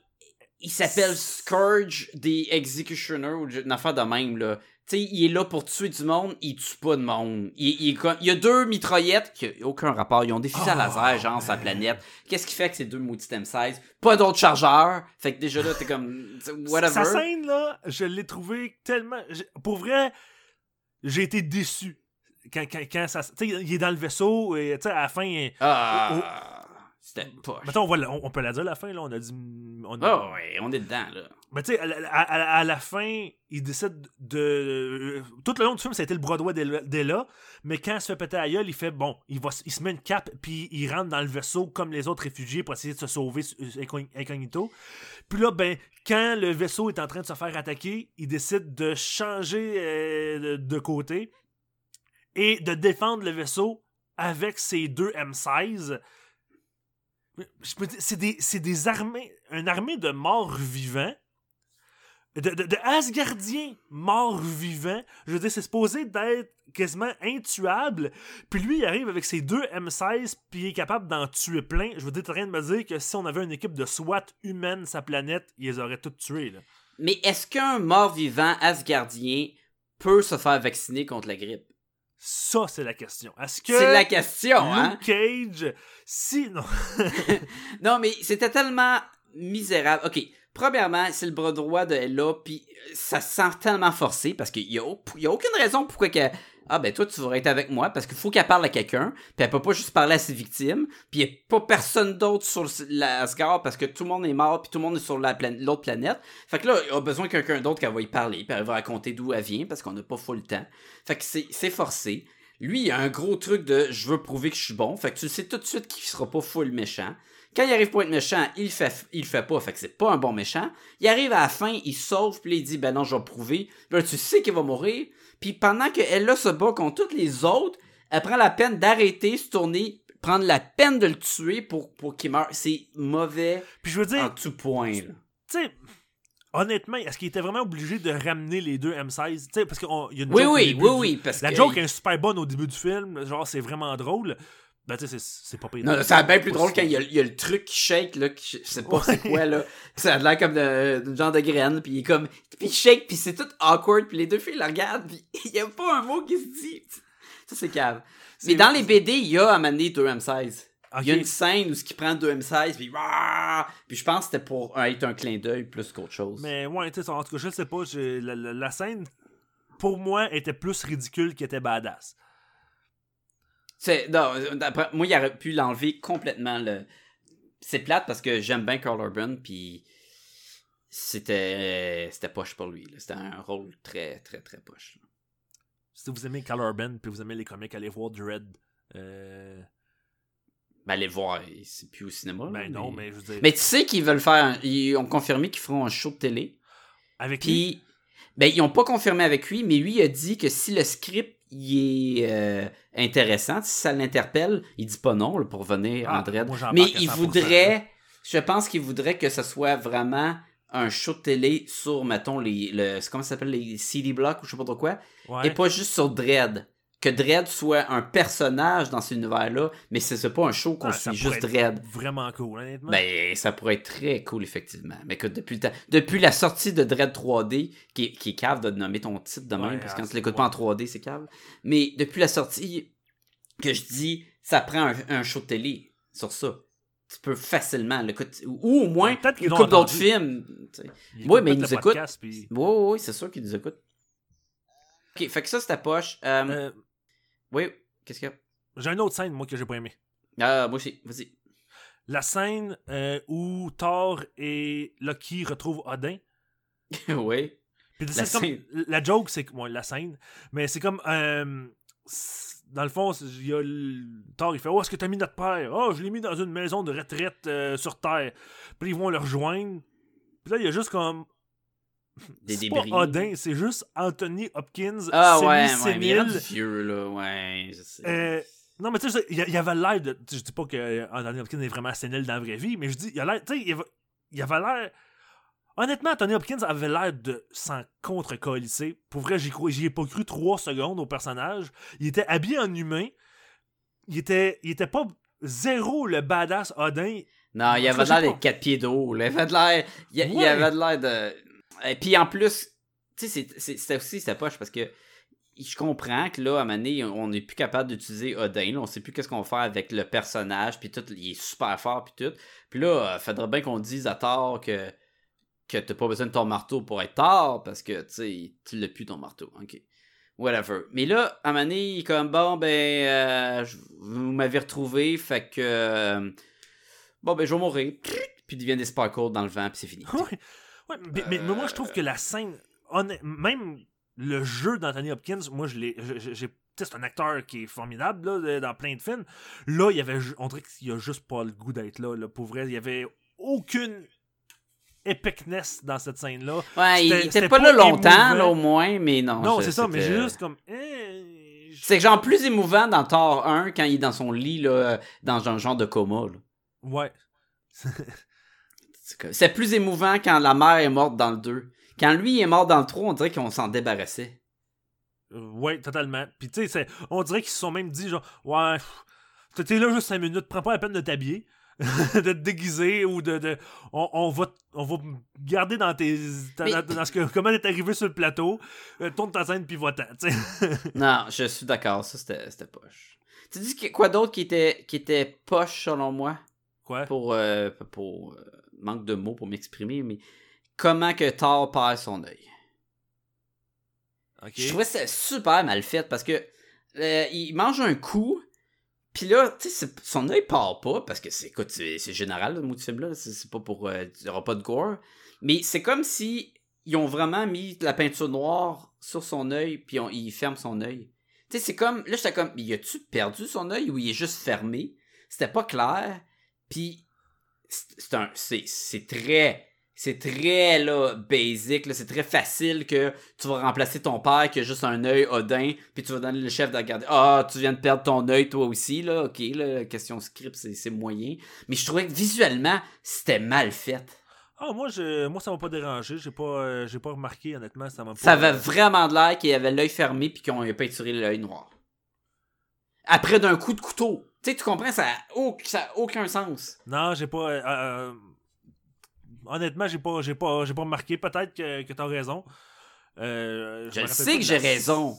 Il s'appelle Scourge the Executioner ou une affaire de même, là. Tu sais, il est là pour tuer du monde, il tue pas de monde. Il, y a deux mitraillettes qui ont aucun rapport. Ils ont des fusils à Ah, laser, genre, sur la planète. Qu'est-ce qui fait que ces deux maudites M16? Pas d'autres chargeurs. Fait que déjà là, t'es comme, whatever. sa scène là je l'ai trouvé tellement pour vrai j'ai été déçu quand, quand, quand ça tu sais il est dans le vaisseau et tu sais à la fin Ah, C'était poche. Mettons, on, va on- on peut la dire à la fin, là. On a dit. On a- Oh, ouais, on est dedans, là. Mais tu sais, à, la- à- à- à la fin, il décide de. euh, Tout le long du film, ça a été le Broadway d'Ella- d'Ella. Mais quand il se fait péter à gueule, il fait bon, il, va, il se met une cape, puis il rentre dans le vaisseau comme les autres réfugiés pour essayer de se sauver euh, incogn- incognito. Puis là, ben, quand le vaisseau est en train de se faire attaquer, il décide de changer euh, de, de côté et de défendre le vaisseau avec ses deux M16. C'est des, armées, une armée de morts vivants, de, Asgardiens morts vivants. Je veux dire, c'est supposé d'être quasiment intuable. Puis lui, il arrive avec ses deux M16, puis il est capable d'en tuer plein. Je veux dire, t'es en train de me dire que si on avait une équipe de SWAT humaine, sa planète, ils les auraient toutes tués, là. Mais est-ce qu'un mort-vivant asgardien peut se faire vacciner contre la grippe? Ça, c'est la question. Est-ce que. C'est la question, hein? Cage, si. Non. Non, mais c'était tellement misérable. Ok, premièrement, c'est le bras droit de Ella, puis euh, ça se sent tellement forcé parce qu'il y a, aucune raison pourquoi que. Ah ben toi tu vas être avec moi parce qu'il faut qu'elle parle à quelqu'un, puis elle peut pas juste parler à ses victimes, puis il y a pas personne d'autre sur l'Asgard parce que tout le monde est mort, puis tout le monde est sur la l'autre planète. Fait que là, il a besoin de quelqu'un d'autre qui va y parler, puis elle va raconter d'où elle vient parce qu'on n'a pas full temps. Fait que c'est forcé. Lui, il a un gros truc de je veux prouver que je suis bon. Fait que tu sais tout de suite qu'il sera pas full méchant. Quand il arrive pour être méchant, il fait, il fait pas. Fait que c'est pas un bon méchant. Il arrive à la fin, il sauve, puis il dit ben non, je vais prouver. Tu sais qu'il va mourir. Puis pendant qu'elle là se bat contre toutes les autres, elle prend la peine d'arrêter, se tourner, prendre la peine de le tuer pour, pour qu'il meure. C'est mauvais Puis je veux dire, en tout point. tu sais, honnêtement, est-ce qu'il était vraiment obligé de ramener les deux M16? Tu sais, parce qu'il y a une Oui, joke oui, oui, oui. Parce La que joke est super bonne au début du film, genre c'est vraiment drôle. Ben tu sais, c'est- pas pire. Non, c'est bien plus drôle quand il y, a, il y a le truc qui shake, là, qui, je sais pas c'est quoi, là. Ça a l'air comme de genre de graine, puis il est comme, puis il shake, puis c'est tout awkward, puis les deux filles le regardent, puis il y a pas un mot qui se dit. Ça, c'est cave. Mais dans les BD, il y a à mener deux M16. Il y a une scène où ce qui prend deux M16, puis! Puis je pense que c'était pour être un clin d'œil plus qu'autre chose. Mais ouais, tu sais, en tout cas, je sais pas, la, la- la scène, pour moi, était plus ridicule qu'elle était badass. C'est, non, d'après- moi, il aurait pu l'enlever complètement. Le... C'est plate parce que j'aime bien Carl Urban, puis c'était, c'était poche pour lui. C'était un rôle très, très, très poche. là. Si vous aimez Carl Urban, puis vous aimez les comics, allez voir Dread. Euh, Ben, allez voir, c'est plus au cinéma. là, ben non, mais je veux dire, Mais tu sais qu'ils veulent faire. un- Ils ont confirmé qu'ils feront un show de télé. avec Puis, ben, ils ont pas confirmé avec lui, mais lui a dit que si le script il est euh, intéressant, si ça l'interpelle, il dit pas non là, pour venir Ah, en j'embarque Mais il 100%, voudrait, je pense qu'il voudrait que ce soit vraiment un show de télé sur, mettons, les, le, comment ça s'appelle, les CD blocks ou je sais pas trop quoi, ouais. et pas juste sur Dread. Que Dread soit un personnage dans cet univers-là, mais ce n'est pas un show qu'on Ah, suit juste Dread. Vraiment cool, honnêtement. Ben, ça pourrait être très cool, effectivement. Mais écoute, depuis, le depuis la sortie de Dread 3D, qui est, qui est cave de nommer ton titre de même, Ouais, parce que ah, quand tu l'écoutes pas en 3D, c'est cave. Mais depuis la sortie, que je dis, ça prend un, un show de télé sur ça. Tu peux facilement l'écouter. Ou, au moins, une l'ont couple d'autres films. oui, mais peut-être il le nous écoute. podcast, puis- Oui, oui, oui, c'est sûr qu'ils nous écoutent. Ok, fait que ça, c'est ta poche. Euh, Euh, Oui, qu'est-ce qu'il y a? J'ai une autre scène, moi, que j'ai pas aimé. Ah, moi aussi, vas-y. La scène euh, où Thor et Loki retrouvent Odin. oui. Puis La comme- scène. la joke, c'est que. ouais, la scène. Mais c'est comme. euh, dans le fond, il y a le- Thor, il fait Oh, est-ce que t'as mis notre père? Oh, je l'ai mis dans une maison de retraite euh, sur Terre. Puis ils vont le rejoindre. Puis là, il y a juste comme. Des c'est débris. pas Odin, c'est juste Anthony Hopkins. Ah ouais, ouais, mais il est vieux, là, ouais, je sais. Euh, non, mais tu sais, il y, avait l'air de. Je dis pas que euh, Anthony Hopkins est vraiment sénile dans la vraie vie, mais je dis, il y a l'air. Tu sais, il y avait- l'air. Honnêtement, Anthony Hopkins avait l'air de s'en contre-colisser. Pour vrai, j'y ai pas cru trois secondes au personnage. Il était habillé en humain. Il était, il était pas zéro le badass Odin. Non, il avait l'air d'être 4 pieds d'eau. Il avait de l'air. Il, il avait de l'air de. Et puis en plus, tu sais, c'est- aussi sa poche parce que je comprends que là, à un on n'est plus capable d'utiliser Odin. Là, on sait plus qu'est-ce qu'on va faire avec le personnage. Puis tout, il est super fort. Puis tout. Puis là, il faudrait bien qu'on dise à Thor que, que t'as pas besoin de ton marteau pour être Thor parce que tu sais, tu l'as plus ton marteau. Ok. Whatever. Mais là, à un moment donné, il est comme bon, ben, euh, vous m'avez retrouvé. Fait que. euh, bon, ben, je vais mourir. Puis ils deviennent des sparkles dans le vent, puis c'est fini. Ouais. Mais, mais- mais moi, je trouve que la scène, même le jeu d'Anthony Hopkins, moi, je l'ai. j'ai- C'est un acteur qui est formidable là, dans plein de films. Là, il y avait, on dirait qu'il a juste pas le goût d'être là, là. Pour vrai, il y avait aucune epicness dans cette scène-là. Ouais, il était pas, pas là longtemps, là, au moins, mais non. non, c'est ça, mais j'ai juste comme. eh, je- C'est genre plus émouvant dans Thor 1 quand il est dans son lit, là, dans un genre de coma. là. Ouais. C'est plus émouvant quand la mère est morte dans le 2. Quand lui est mort dans le 3, on dirait qu'on s'en débarrassait. Euh, ouais, totalement. Puis tu sais, on dirait qu'ils se sont même dit genre, ouais, t'es là juste 5 minutes, prends pas la peine de t'habiller, de te déguiser ou de. de- on, on va, on va garder dans tes. Mais- dans- ce que, comment t'es arrivé sur le plateau, euh, tourne ta scène puis va-t'en. Non, je suis d'accord, ça c'était poche. Tu dis quoi d'autre qui était, qui était poche selon moi? Quoi? pour, euh, pour euh, manque de mots pour m'exprimer, mais comment que Thor perd son œil. Ok. Je trouvais ça super mal fait parce que euh, il mange un coup, puis là, tu sais, son œil part pas parce que c'est écoute, c'est général le mot du film là, c'est pas pour euh, il y aura pas de gore, mais c'est comme si ils ont vraiment mis de la peinture noire sur son œil puis on- ils ferment son œil. Tu sais, c'est comme là j'étais comme, y a-tu perdu son œil ou il est juste fermé? C'était pas clair. Puis c'est un c'est c'est très c'est très là basic là, c'est très facile que tu vas remplacer ton père qui a juste un œil Odin, puis tu vas donner le chef de regarder. Ah, tu viens de perdre ton œil toi aussi, là. Ok, là, question script, c'est, c'est moyen. Mais je trouvais que visuellement, c'était mal fait. Ah, moi, je, moi, ça m'a pas dérangé. J'ai pas, euh, j'ai pas remarqué, honnêtement. Ça m'a pas. Ça avait vraiment de l'air qu'il avait l'œil fermé puis qu'on a peinturé l'œil noir. Après d'un coup de couteau. Tu sais, tu comprends, ça a, au- aucun sens. Non, j'ai pas. euh, euh, honnêtement, j'ai pas, j'ai pas, j'ai pas remarqué. Peut-être que, que t'as raison. Euh, Je sais que j'ai raison.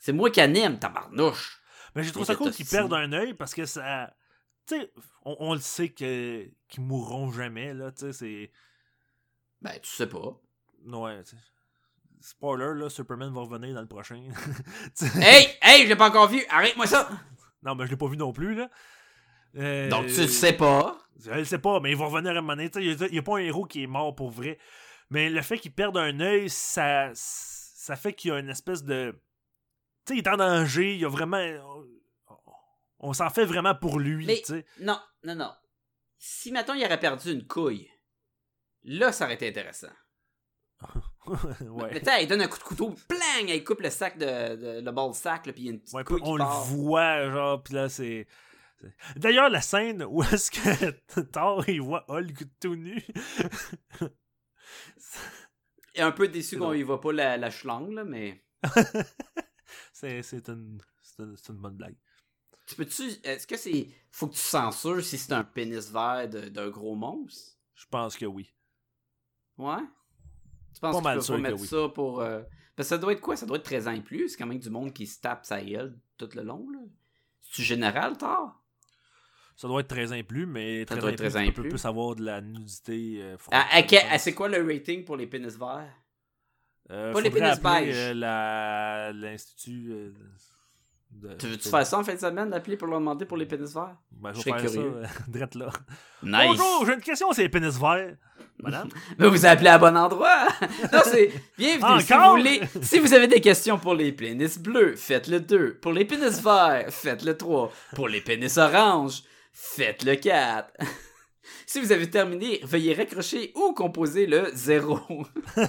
C'est moi qui anime, tabarnouche. Mais j'ai trouvé ça cool qu'ils perdent un œil parce que ça. Tu sais, on, on le sait que qu'ils mourront jamais, là. Tu sais, c'est. Ben, tu sais pas. Ouais, tu sais. Spoiler, là, Superman va revenir dans le prochain. Hey, hey, je l'ai pas encore vu. Arrête-moi ça. Non, mais je l'ai pas vu non plus, là. Euh, Donc, tu le sais pas. Je le sais pas, mais il va revenir à un moment donné. Il n'y a, pas un héros qui est mort pour vrai. Mais le fait qu'il perde un œil, ça, ça fait qu'il y a une espèce de. Tu sais, il est en danger. Il y a vraiment. On s'en fait vraiment pour lui. Mais- tu sais. Non, non, non. Si, mettons, il aurait perdu une couille, là, ça aurait été intéressant. ouais. Mais il donne un coup de couteau, plang, il coupe le sac de, de- le ball sac, là, puis il y a une petite Ouais, couille qui on le voit, genre, pis là, c'est. D'ailleurs, la scène où est-ce que Thor, il voit Hulk tout nu. Il est un peu déçu qu'on y voit pas la, la schlang, là, mais... c'est c'est une, c'est une, bonne blague. Tu peux-tu... Est-ce que c'est... Faut que tu censures si c'est un pénis vert de- d'un gros monstre? Je pense que oui. Ouais? Tu penses Pas que mettre oui. ça pour... euh, Parce que ça doit être quoi? Ça doit être 13 ans et plus. C'est quand même du monde qui se tape sa gueule tout le long, là. C'est-tu général, tard? Ça doit être 13 ans et plus, mais 13 doit ans et plus, 13 ans tu et peux plus. avoir de la nudité. euh, c'est quoi le rating pour les pénis verts? Euh, pas les pénis appeler, beige. euh, L'Institut. euh, de- Tu veux-tu faire ça en fin de semaine, d'appeler pour leur demander pour les pénis verts? Ben, je serais curieux. ça, drette là. Nice! Bonjour, j'ai une question, c'est les pénis verts. Madame? Mais vous appelez à bon endroit! non, c'est bienvenue. Si vous, Encore? voulez, si vous avez des questions pour les pénis bleus, faites le 2. Pour les pénis verts, faites le 3. Pour les pénis oranges, faites le 4. si vous avez terminé, veuillez raccrocher ou composer le 0.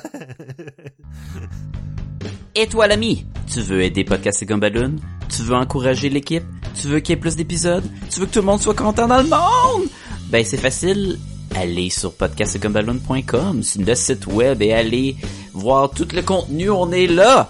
Et toi l'ami, tu veux aider Podcast et Gumballoon? Tu veux encourager l'équipe? Tu veux qu'il y ait plus d'épisodes? Tu veux que tout le monde soit content dans le monde? Ben c'est facile, allez sur podcastgumballoon.com, c'est le site web et allez voir tout le contenu, on est là!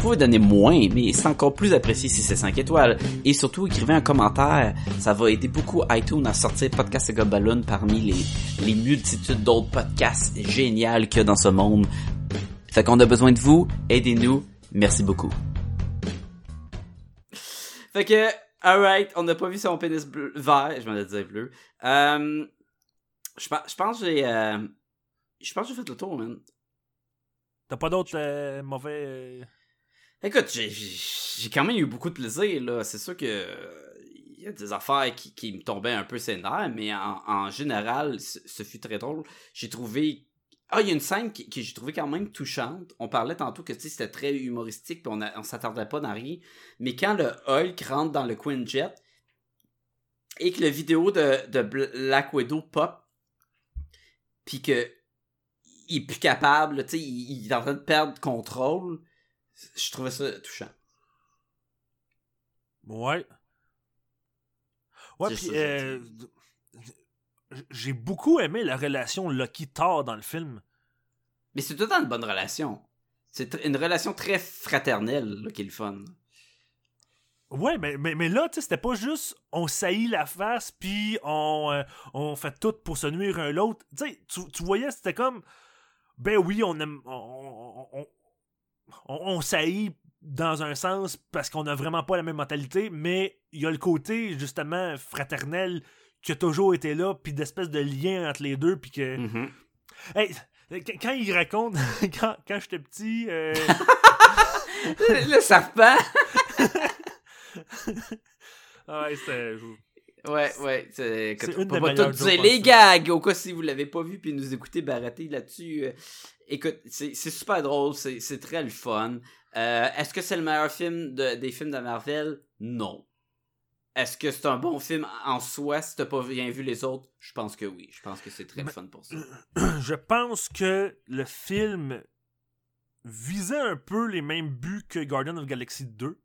Vous pouvez donner moins, mais c'est encore plus apprécié si c'est 5 étoiles. Et surtout, écrivez un commentaire. Ça va aider beaucoup iTunes à sortir Podcast et parmi les, les multitudes d'autres podcasts géniaux qu'il y a dans ce monde. Fait qu'on a besoin de vous. Aidez-nous. Merci beaucoup. Fait que, alright, on n'a pas vu son pénis bleu, vert, je m'en ai dit bleu. Euh, je, pense- je pense que j'ai. euh, je pense que j'ai fait le tour, man. T'as pas d'autres euh, mauvais. Écoute, j'ai- quand même eu beaucoup de plaisir, là. C'est sûr que. euh, y a des affaires qui, me tombaient un peu scénaires, mais en, général, ce, fut très drôle. J'ai trouvé. Ah, il y a une scène que j'ai trouvé quand même touchante. On parlait tantôt que c'était très humoristique, puis on, a- on s'attardait pas dans rien. Mais quand le Hulk rentre dans le Quinjet et que la vidéo de, de Black Widow pop, puis que il est plus capable, tu sais, il, il est en train de perdre contrôle, je trouvais ça touchant. Ouais. Ouais, puis euh, j'ai beaucoup aimé la relation Lucky-Thor dans le film. Mais c'est tout le temps une bonne relation. C'est une relation très fraternelle là, qui est le fun. Ouais, mais, mais, mais là, tu sais, c'était pas juste on saillit la face, puis on, euh, on fait tout pour se nuire un l'autre. Tu sais, tu- tu voyais, c'était comme. Ben oui, on aime. On, on, on, on- saillit dans un sens parce qu'on a vraiment pas la même mentalité, mais il y a le côté, justement, fraternel qui a toujours été là, puis d'espèce de lien entre les deux, puis que. Mhm. Hey, quand- il raconte, quand, quand j'étais petit. euh, le, le serpent! ah ouais, c'était. Ouais, ouais. C'est C'est une peut des pas tout dire les gags, au cas si vous l'avez pas vu puis nous écoutez barater là-dessus. Euh, écoute, c'est super drôle, c'est très le fun. Euh, Est-ce que c'est le meilleur film de- des films de Marvel? Non. Est-ce que c'est un bon film en soi? Si t'as pas bien vu les autres? Je pense que oui. Je pense que c'est très fun pour ça. je pense que le film visait un peu les mêmes buts que Guardian of the Galaxy 2.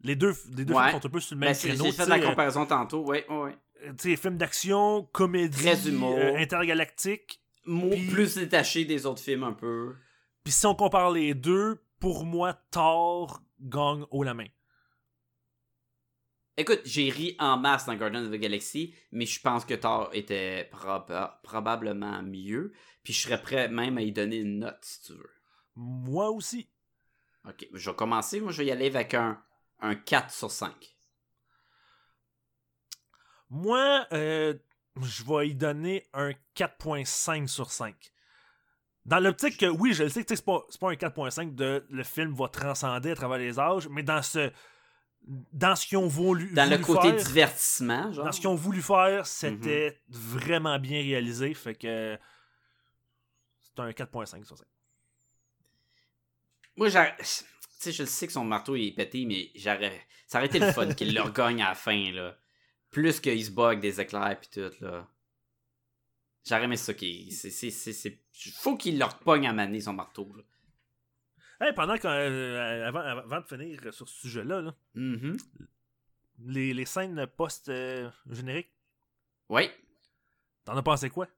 Les deux, les deux Ouais. films sont un peu sur le Ben, même c'est- créneau. J'ai fait la sais, comparaison tantôt, ouais, ouais, euh, tu sais, film d'action, comédie, euh, intergalactique. Puis- plus détaché des autres films un peu. Puis si on compare les deux, pour moi, Thor gagne haut la main. Écoute, j'ai ri en masse dans Guardians of the Galaxy, mais je pense que Thor était proba- probablement mieux. Puis je serais prêt même à y donner une note si tu veux. Moi aussi. Ok, je vais commencer. Moi, je vais y aller avec un, un 4 sur 5. Moi, euh, je vais y donner un 4.5 sur 5. Dans l'optique que, oui, je le sais que c'est pas, pas un 4.5 de le film va transcender à travers les âges, mais dans ce dans ce qu'ils ont voulu, Dans le côté faire, divertissement, genre. dans ce qu'ils ont voulu faire, Mhm. c'était vraiment bien réalisé, fait que c'est un 4.5 sur 5. Moi, Tu sais, je le sais que son marteau il est pété, mais. Ça aurait été le fun qu'il le regagne à la fin, là. Plus qu'il se bug des éclairs pis tout, là. J'aurais aimé ça qu'il. c'est- c'est- c'est- c'est- Faut qu'il leur pogne à maner son marteau, là. Hey, pendant que, euh, avant, avant de finir sur ce sujet-là, là, Mhm. les, les scènes post-génériques, Oui. t'en as pensé quoi?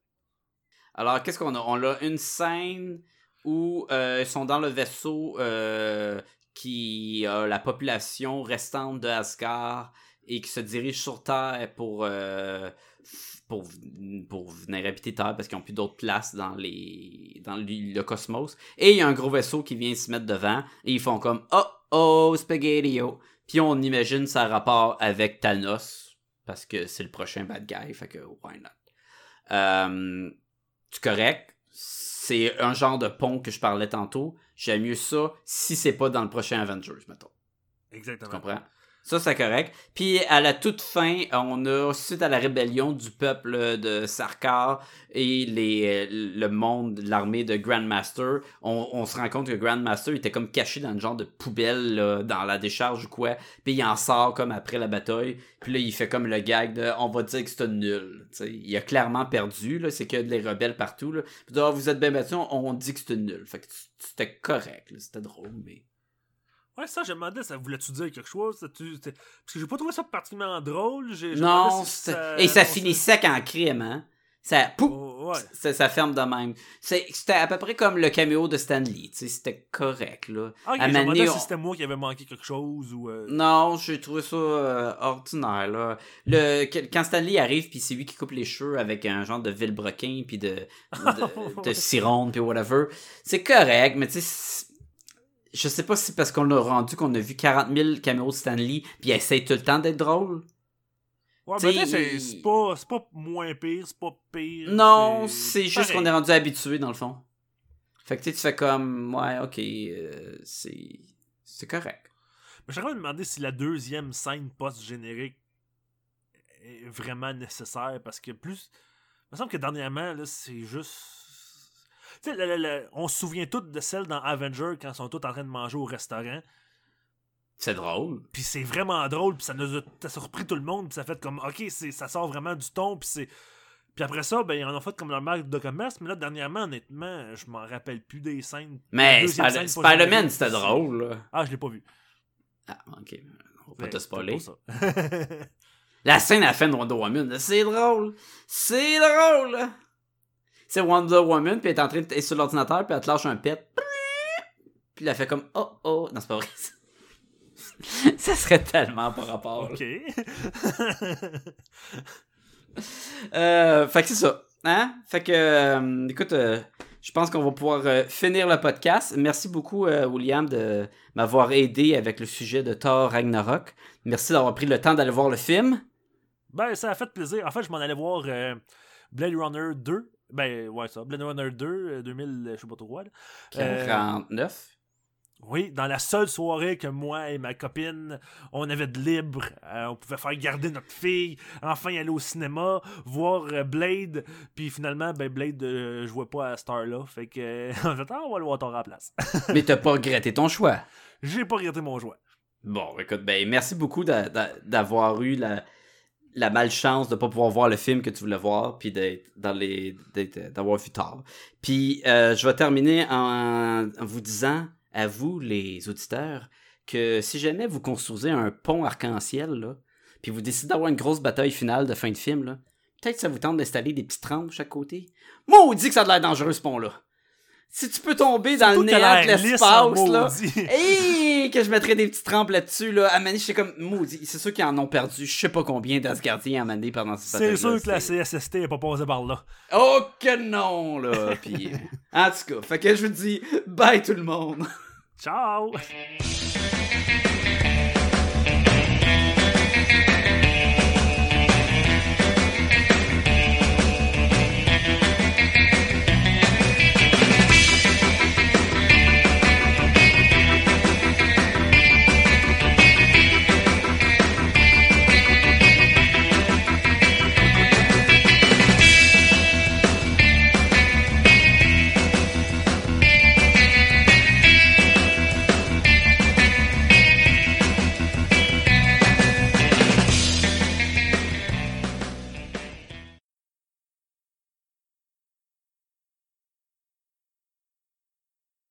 Alors, qu'est-ce qu'on a? On a une scène où euh, ils sont dans le vaisseau euh, qui a la population restante de Asgard et qui se dirige sur Terre pour, euh, pour, pour venir habiter Terre parce qu'ils n'ont plus d'autres places dans, les, dans le, cosmos. Et il y a un gros vaisseau qui vient se mettre devant et ils font comme Oh oh, spaghettio. Puis on imagine ça rapport avec Thanos parce que c'est le prochain bad guy. Fait que why not? Euh, c'est correct. C'est un genre de pont que je parlais tantôt. J'aime mieux ça si c'est pas dans le prochain Avengers, mettons. Tu Exactement. comprends? Ça, c'est correct. Puis, à la toute fin, on a, suite à la rébellion du peuple de Sarkar et les, le monde, l'armée de Grandmaster, on, on se rend compte que Grandmaster était comme caché dans une genre de poubelle, dans la décharge ou quoi. Puis, il en sort comme après la bataille. Puis là, il fait comme le gag de « on va dire que c'était nul ». Il a clairement perdu, là. C'est que des rebelles partout, là. Puis, ah, vous êtes bien battus, on, dit que c'était nul. Fait que c'était correct. C'était drôle, mais... Ouais, ça, je me demandais, ça voulait-tu dire quelque chose? Ça, tu- c'était- Parce que j'ai pas trouvé ça particulièrement drôle. j'ai- Non, si et ça bon, finit sec en crime, hein? Ça, pouf, Oh, ouais. ça, ça ferme de même. C'était à peu près comme le caméo de Stanley, tu sais, c'était correct, là. Ah, ok, À je me on- si c'était moi qui avait manqué quelque chose ou. euh, Non, j'ai trouvé ça euh, ordinaire, là. Le, quand Stanley arrive, puis c'est lui qui coupe les cheveux avec un genre de vilebrequin, puis de, de, de puis whatever, c'est correct, mais tu sais, je sais pas si c'est parce qu'on l'a rendu qu'on a vu 40 000 caméos de Stanley, puis il essaie tout le temps d'être drôle. Ouais, T'sais, peut-être c'est il- c'est pas, c'est pas moins pire, c'est pas pire. Non, c'est juste qu'on est rendu habitué dans le fond. Fait que tu fais comme, ouais, ok, euh, c'est c'est correct. Mais de me demander si la deuxième scène post-générique est vraiment nécessaire parce que plus. Il me semble que dernièrement, là, c'est juste. Le- le- on se souvient tous de celle dans Avenger quand ils sont tous en train de manger au restaurant. C'est drôle. Puis c'est vraiment drôle, puis ça nous a, ça surpris tout le monde, puis ça fait comme, ok, c'est, ça sort vraiment du ton, puis c'est. Puis après ça, ben, ils en ont fait comme leur marque de commerce, mais là, dernièrement, honnêtement, je m'en rappelle plus des scènes. Mais Spider- Spider-Man, c'était drôle, là. Ah, je l'ai pas vu. Ah, ok, on va pas Ben, te spoiler. ça. La scène à la fin de Wonder Woman, c'est drôle. C'est drôle. C'est Wonder Woman, puis elle est en train de sur l'ordinateur, puis elle te lâche un pet. Puis elle a fait comme, oh oh. Non, c'est pas vrai. ça serait tellement par rapport. ok. Euh, fait que c'est ça. Hein? Fait que, euh, écoute, euh, je pense qu'on va pouvoir finir le podcast. Merci beaucoup, William, de m'avoir aidé avec le sujet de Thor Ragnarok. Merci d'avoir pris le temps d'aller voir le film. Ben, ça a fait plaisir. En fait, je m'en allais voir Blade Runner 2. Ben, ouais, ça. Blade Runner 2, euh, 2000, je sais pas trop quoi. là. Euh, 49. Oui, dans la seule soirée que moi et ma copine, on avait de libre, euh, on pouvait faire garder notre fille, enfin aller au cinéma, voir euh, Blade, puis finalement, ben Blade, euh, je vois pas à Star là, fait que euh, on fait, ah, on va le voir à la place. Mais t'as pas regretté ton choix? J'ai pas regretté mon choix. Bon, écoute, ben merci beaucoup d'a- d'a- d'avoir eu la, la malchance de pas pouvoir voir le film que tu voulais voir, puis d'être dans les d'avoir vu tard. Puis euh, je vais terminer en, vous disant à vous les auditeurs que si jamais vous construisez un pont arc-en-ciel puis vous décidez d'avoir une grosse bataille finale de fin de film peut-être que ça vous tente d'installer des petites rampes de chaque côté. Maudit que ça a l'air dangereux ce pont là. Si tu peux tomber dans le néant de l'espace là. Hey, que je mettrais des petites rampes là-dessus, là. À Mané, j'étais comme, maudit, c'est sûr qu'ils en ont perdu, je sais pas combien d'Asgardiens à Mané pendant cette C'est sûr que la CSST est pas passée par là. Oh que non, là. Puis, en tout cas, fait que je vous dis, bye tout le monde. Ciao!